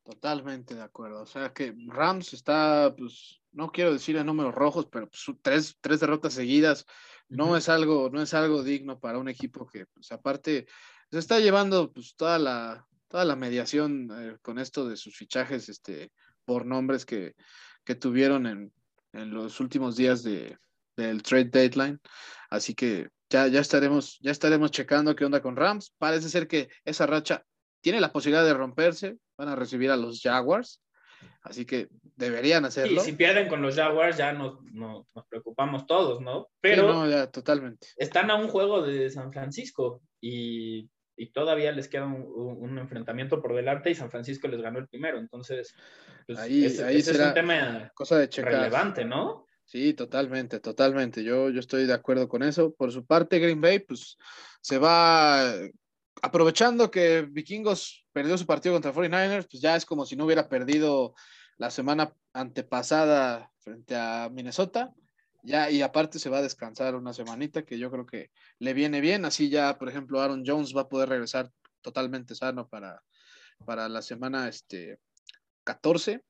Totalmente de acuerdo. O sea que Rams está, pues, no quiero decir en números rojos, pero pues, tres, tres derrotas seguidas no es algo, no es algo digno para un equipo que, pues, aparte, se está llevando pues toda la, toda la mediación eh, con esto de sus fichajes, este, por nombres que, que tuvieron en, en los últimos días de, del trade deadline. Así que ya, ya, estaremos, ya estaremos checando qué onda con Rams. Parece ser que esa racha tiene la posibilidad de romperse. Van a recibir a los Jaguars. Así que deberían hacerlo. Y si pierden con los Jaguars ya nos, nos, preocupamos todos, ¿no? Pero no, ya, totalmente. Están a un juego de San Francisco y y todavía les queda un, enfrentamiento por delante y San Francisco les ganó el primero. Entonces, pues, ahí, ese, es un tema cosa de relevante, ¿no? Sí, totalmente, totalmente. Yo, yo estoy de acuerdo con eso. Por su parte, Green Bay, pues se va aprovechando que Vikingos perdió su partido contra 49ers, pues ya es como si no hubiera perdido la semana antepasada frente a Minnesota ya, y aparte se va a descansar una semanita que yo creo que le viene bien. Así ya, por ejemplo, Aaron Jones va a poder regresar totalmente sano para, para la semana este, 14.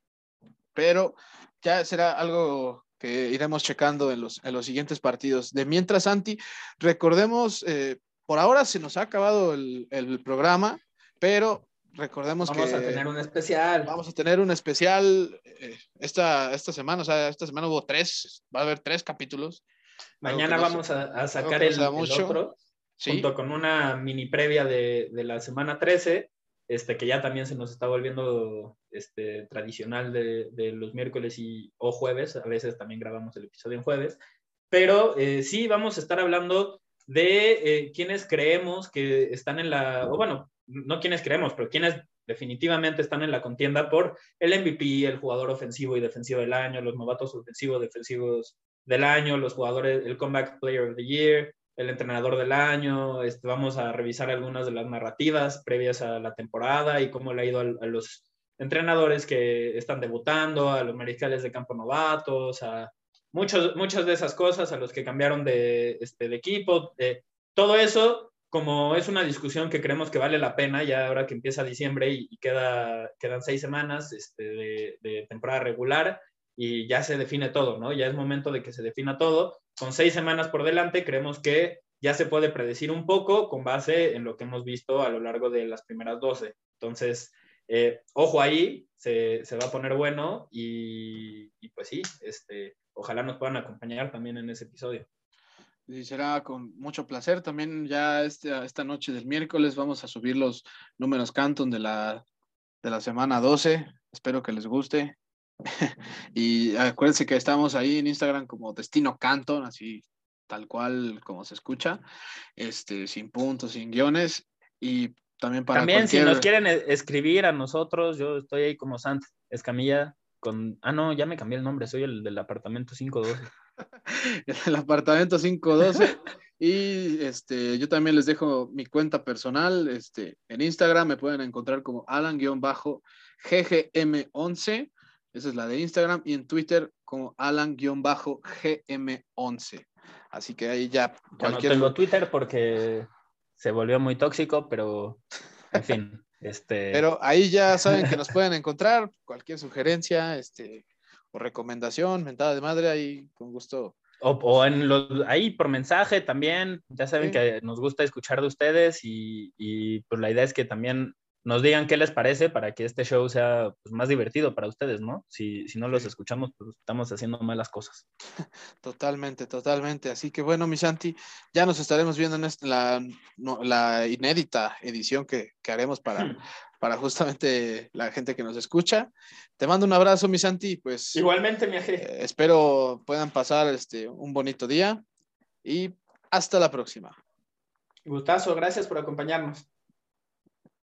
Pero ya será algo que iremos checando en los, en los siguientes partidos. De mientras, Santi, recordemos, eh, por ahora se nos ha acabado el, el programa, pero recordemos que vamos a tener un especial. Vamos a tener un especial eh, esta, esta semana, o sea, esta semana hubo tres, va a haber tres capítulos. Mañana vamos a, sacar el, otro, junto con una mini previa de, de, la semana 13, este, que ya también se nos está volviendo este, tradicional de, de los miércoles y, o jueves, a veces también grabamos el episodio en jueves, pero eh, sí vamos a estar hablando de eh, quienes creemos que están en la, o bueno, no quienes creemos, pero quienes definitivamente están en la contienda por el MVP, el jugador ofensivo y defensivo del año, los novatos ofensivos, defensivos del año, los jugadores, el Comeback Player of the Year, el entrenador del año. Este, vamos a revisar algunas de las narrativas previas a la temporada y cómo le ha ido a, los entrenadores que están debutando, a los mariscales de campo novatos, a muchos, muchas de esas cosas, a los que cambiaron de, este, de equipo. todo eso como es una discusión que creemos que vale la pena, ya ahora que empieza diciembre y, queda, quedan seis semanas este, de, temporada regular y ya se define todo, ¿no? Ya es momento de que se defina todo. Con seis semanas por delante, creemos que ya se puede predecir un poco con base en lo que hemos visto a lo largo de las primeras 12. Entonces, eh, ojo ahí, se, se, va a poner bueno y, y, pues sí, este, ojalá nos puedan acompañar también en ese episodio. Y será con mucho placer. También ya este, esta noche del miércoles vamos a subir los números Canton de la, de la semana 12. Espero que les guste. y acuérdense que estamos ahí en Instagram como Destino Canton, así tal cual como se escucha, este, sin puntos, sin guiones. Y también para... También si nos quieren e, escribir a nosotros, yo estoy ahí como Sant Escamilla con... Ah, no, ya me cambié el nombre, soy el del apartamento 512. el apartamento 512. Y este, yo también les dejo mi cuenta personal. Este, en Instagram me pueden encontrar como Alan-GGM11. Esa es la de Instagram. Y en Twitter como Alan-GM11. Así que ahí ya. Cualquier... no tengo Twitter porque se volvió muy tóxico, pero en fin. Este... Pero ahí ya saben que nos pueden encontrar. Cualquier sugerencia, este, o recomendación, mentada de madre, ahí con gusto. O, en los, ahí por mensaje también, ya saben que nos gusta escuchar de ustedes y, y, pues la idea es que también nos digan qué les parece para que este show sea pues, más divertido para ustedes, ¿no? Si, si no los escuchamos, pues estamos haciendo malas cosas. Totalmente, totalmente. Así que bueno, mi Santi, ya nos estaremos viendo en la, la, inédita edición que, que haremos para, para justamente la gente que nos escucha. Te mando un abrazo, mi Santi. Pues, Igualmente, mi aje. Eh, espero puedan pasar este, un bonito día y hasta la próxima. Gustazo, gracias por acompañarnos.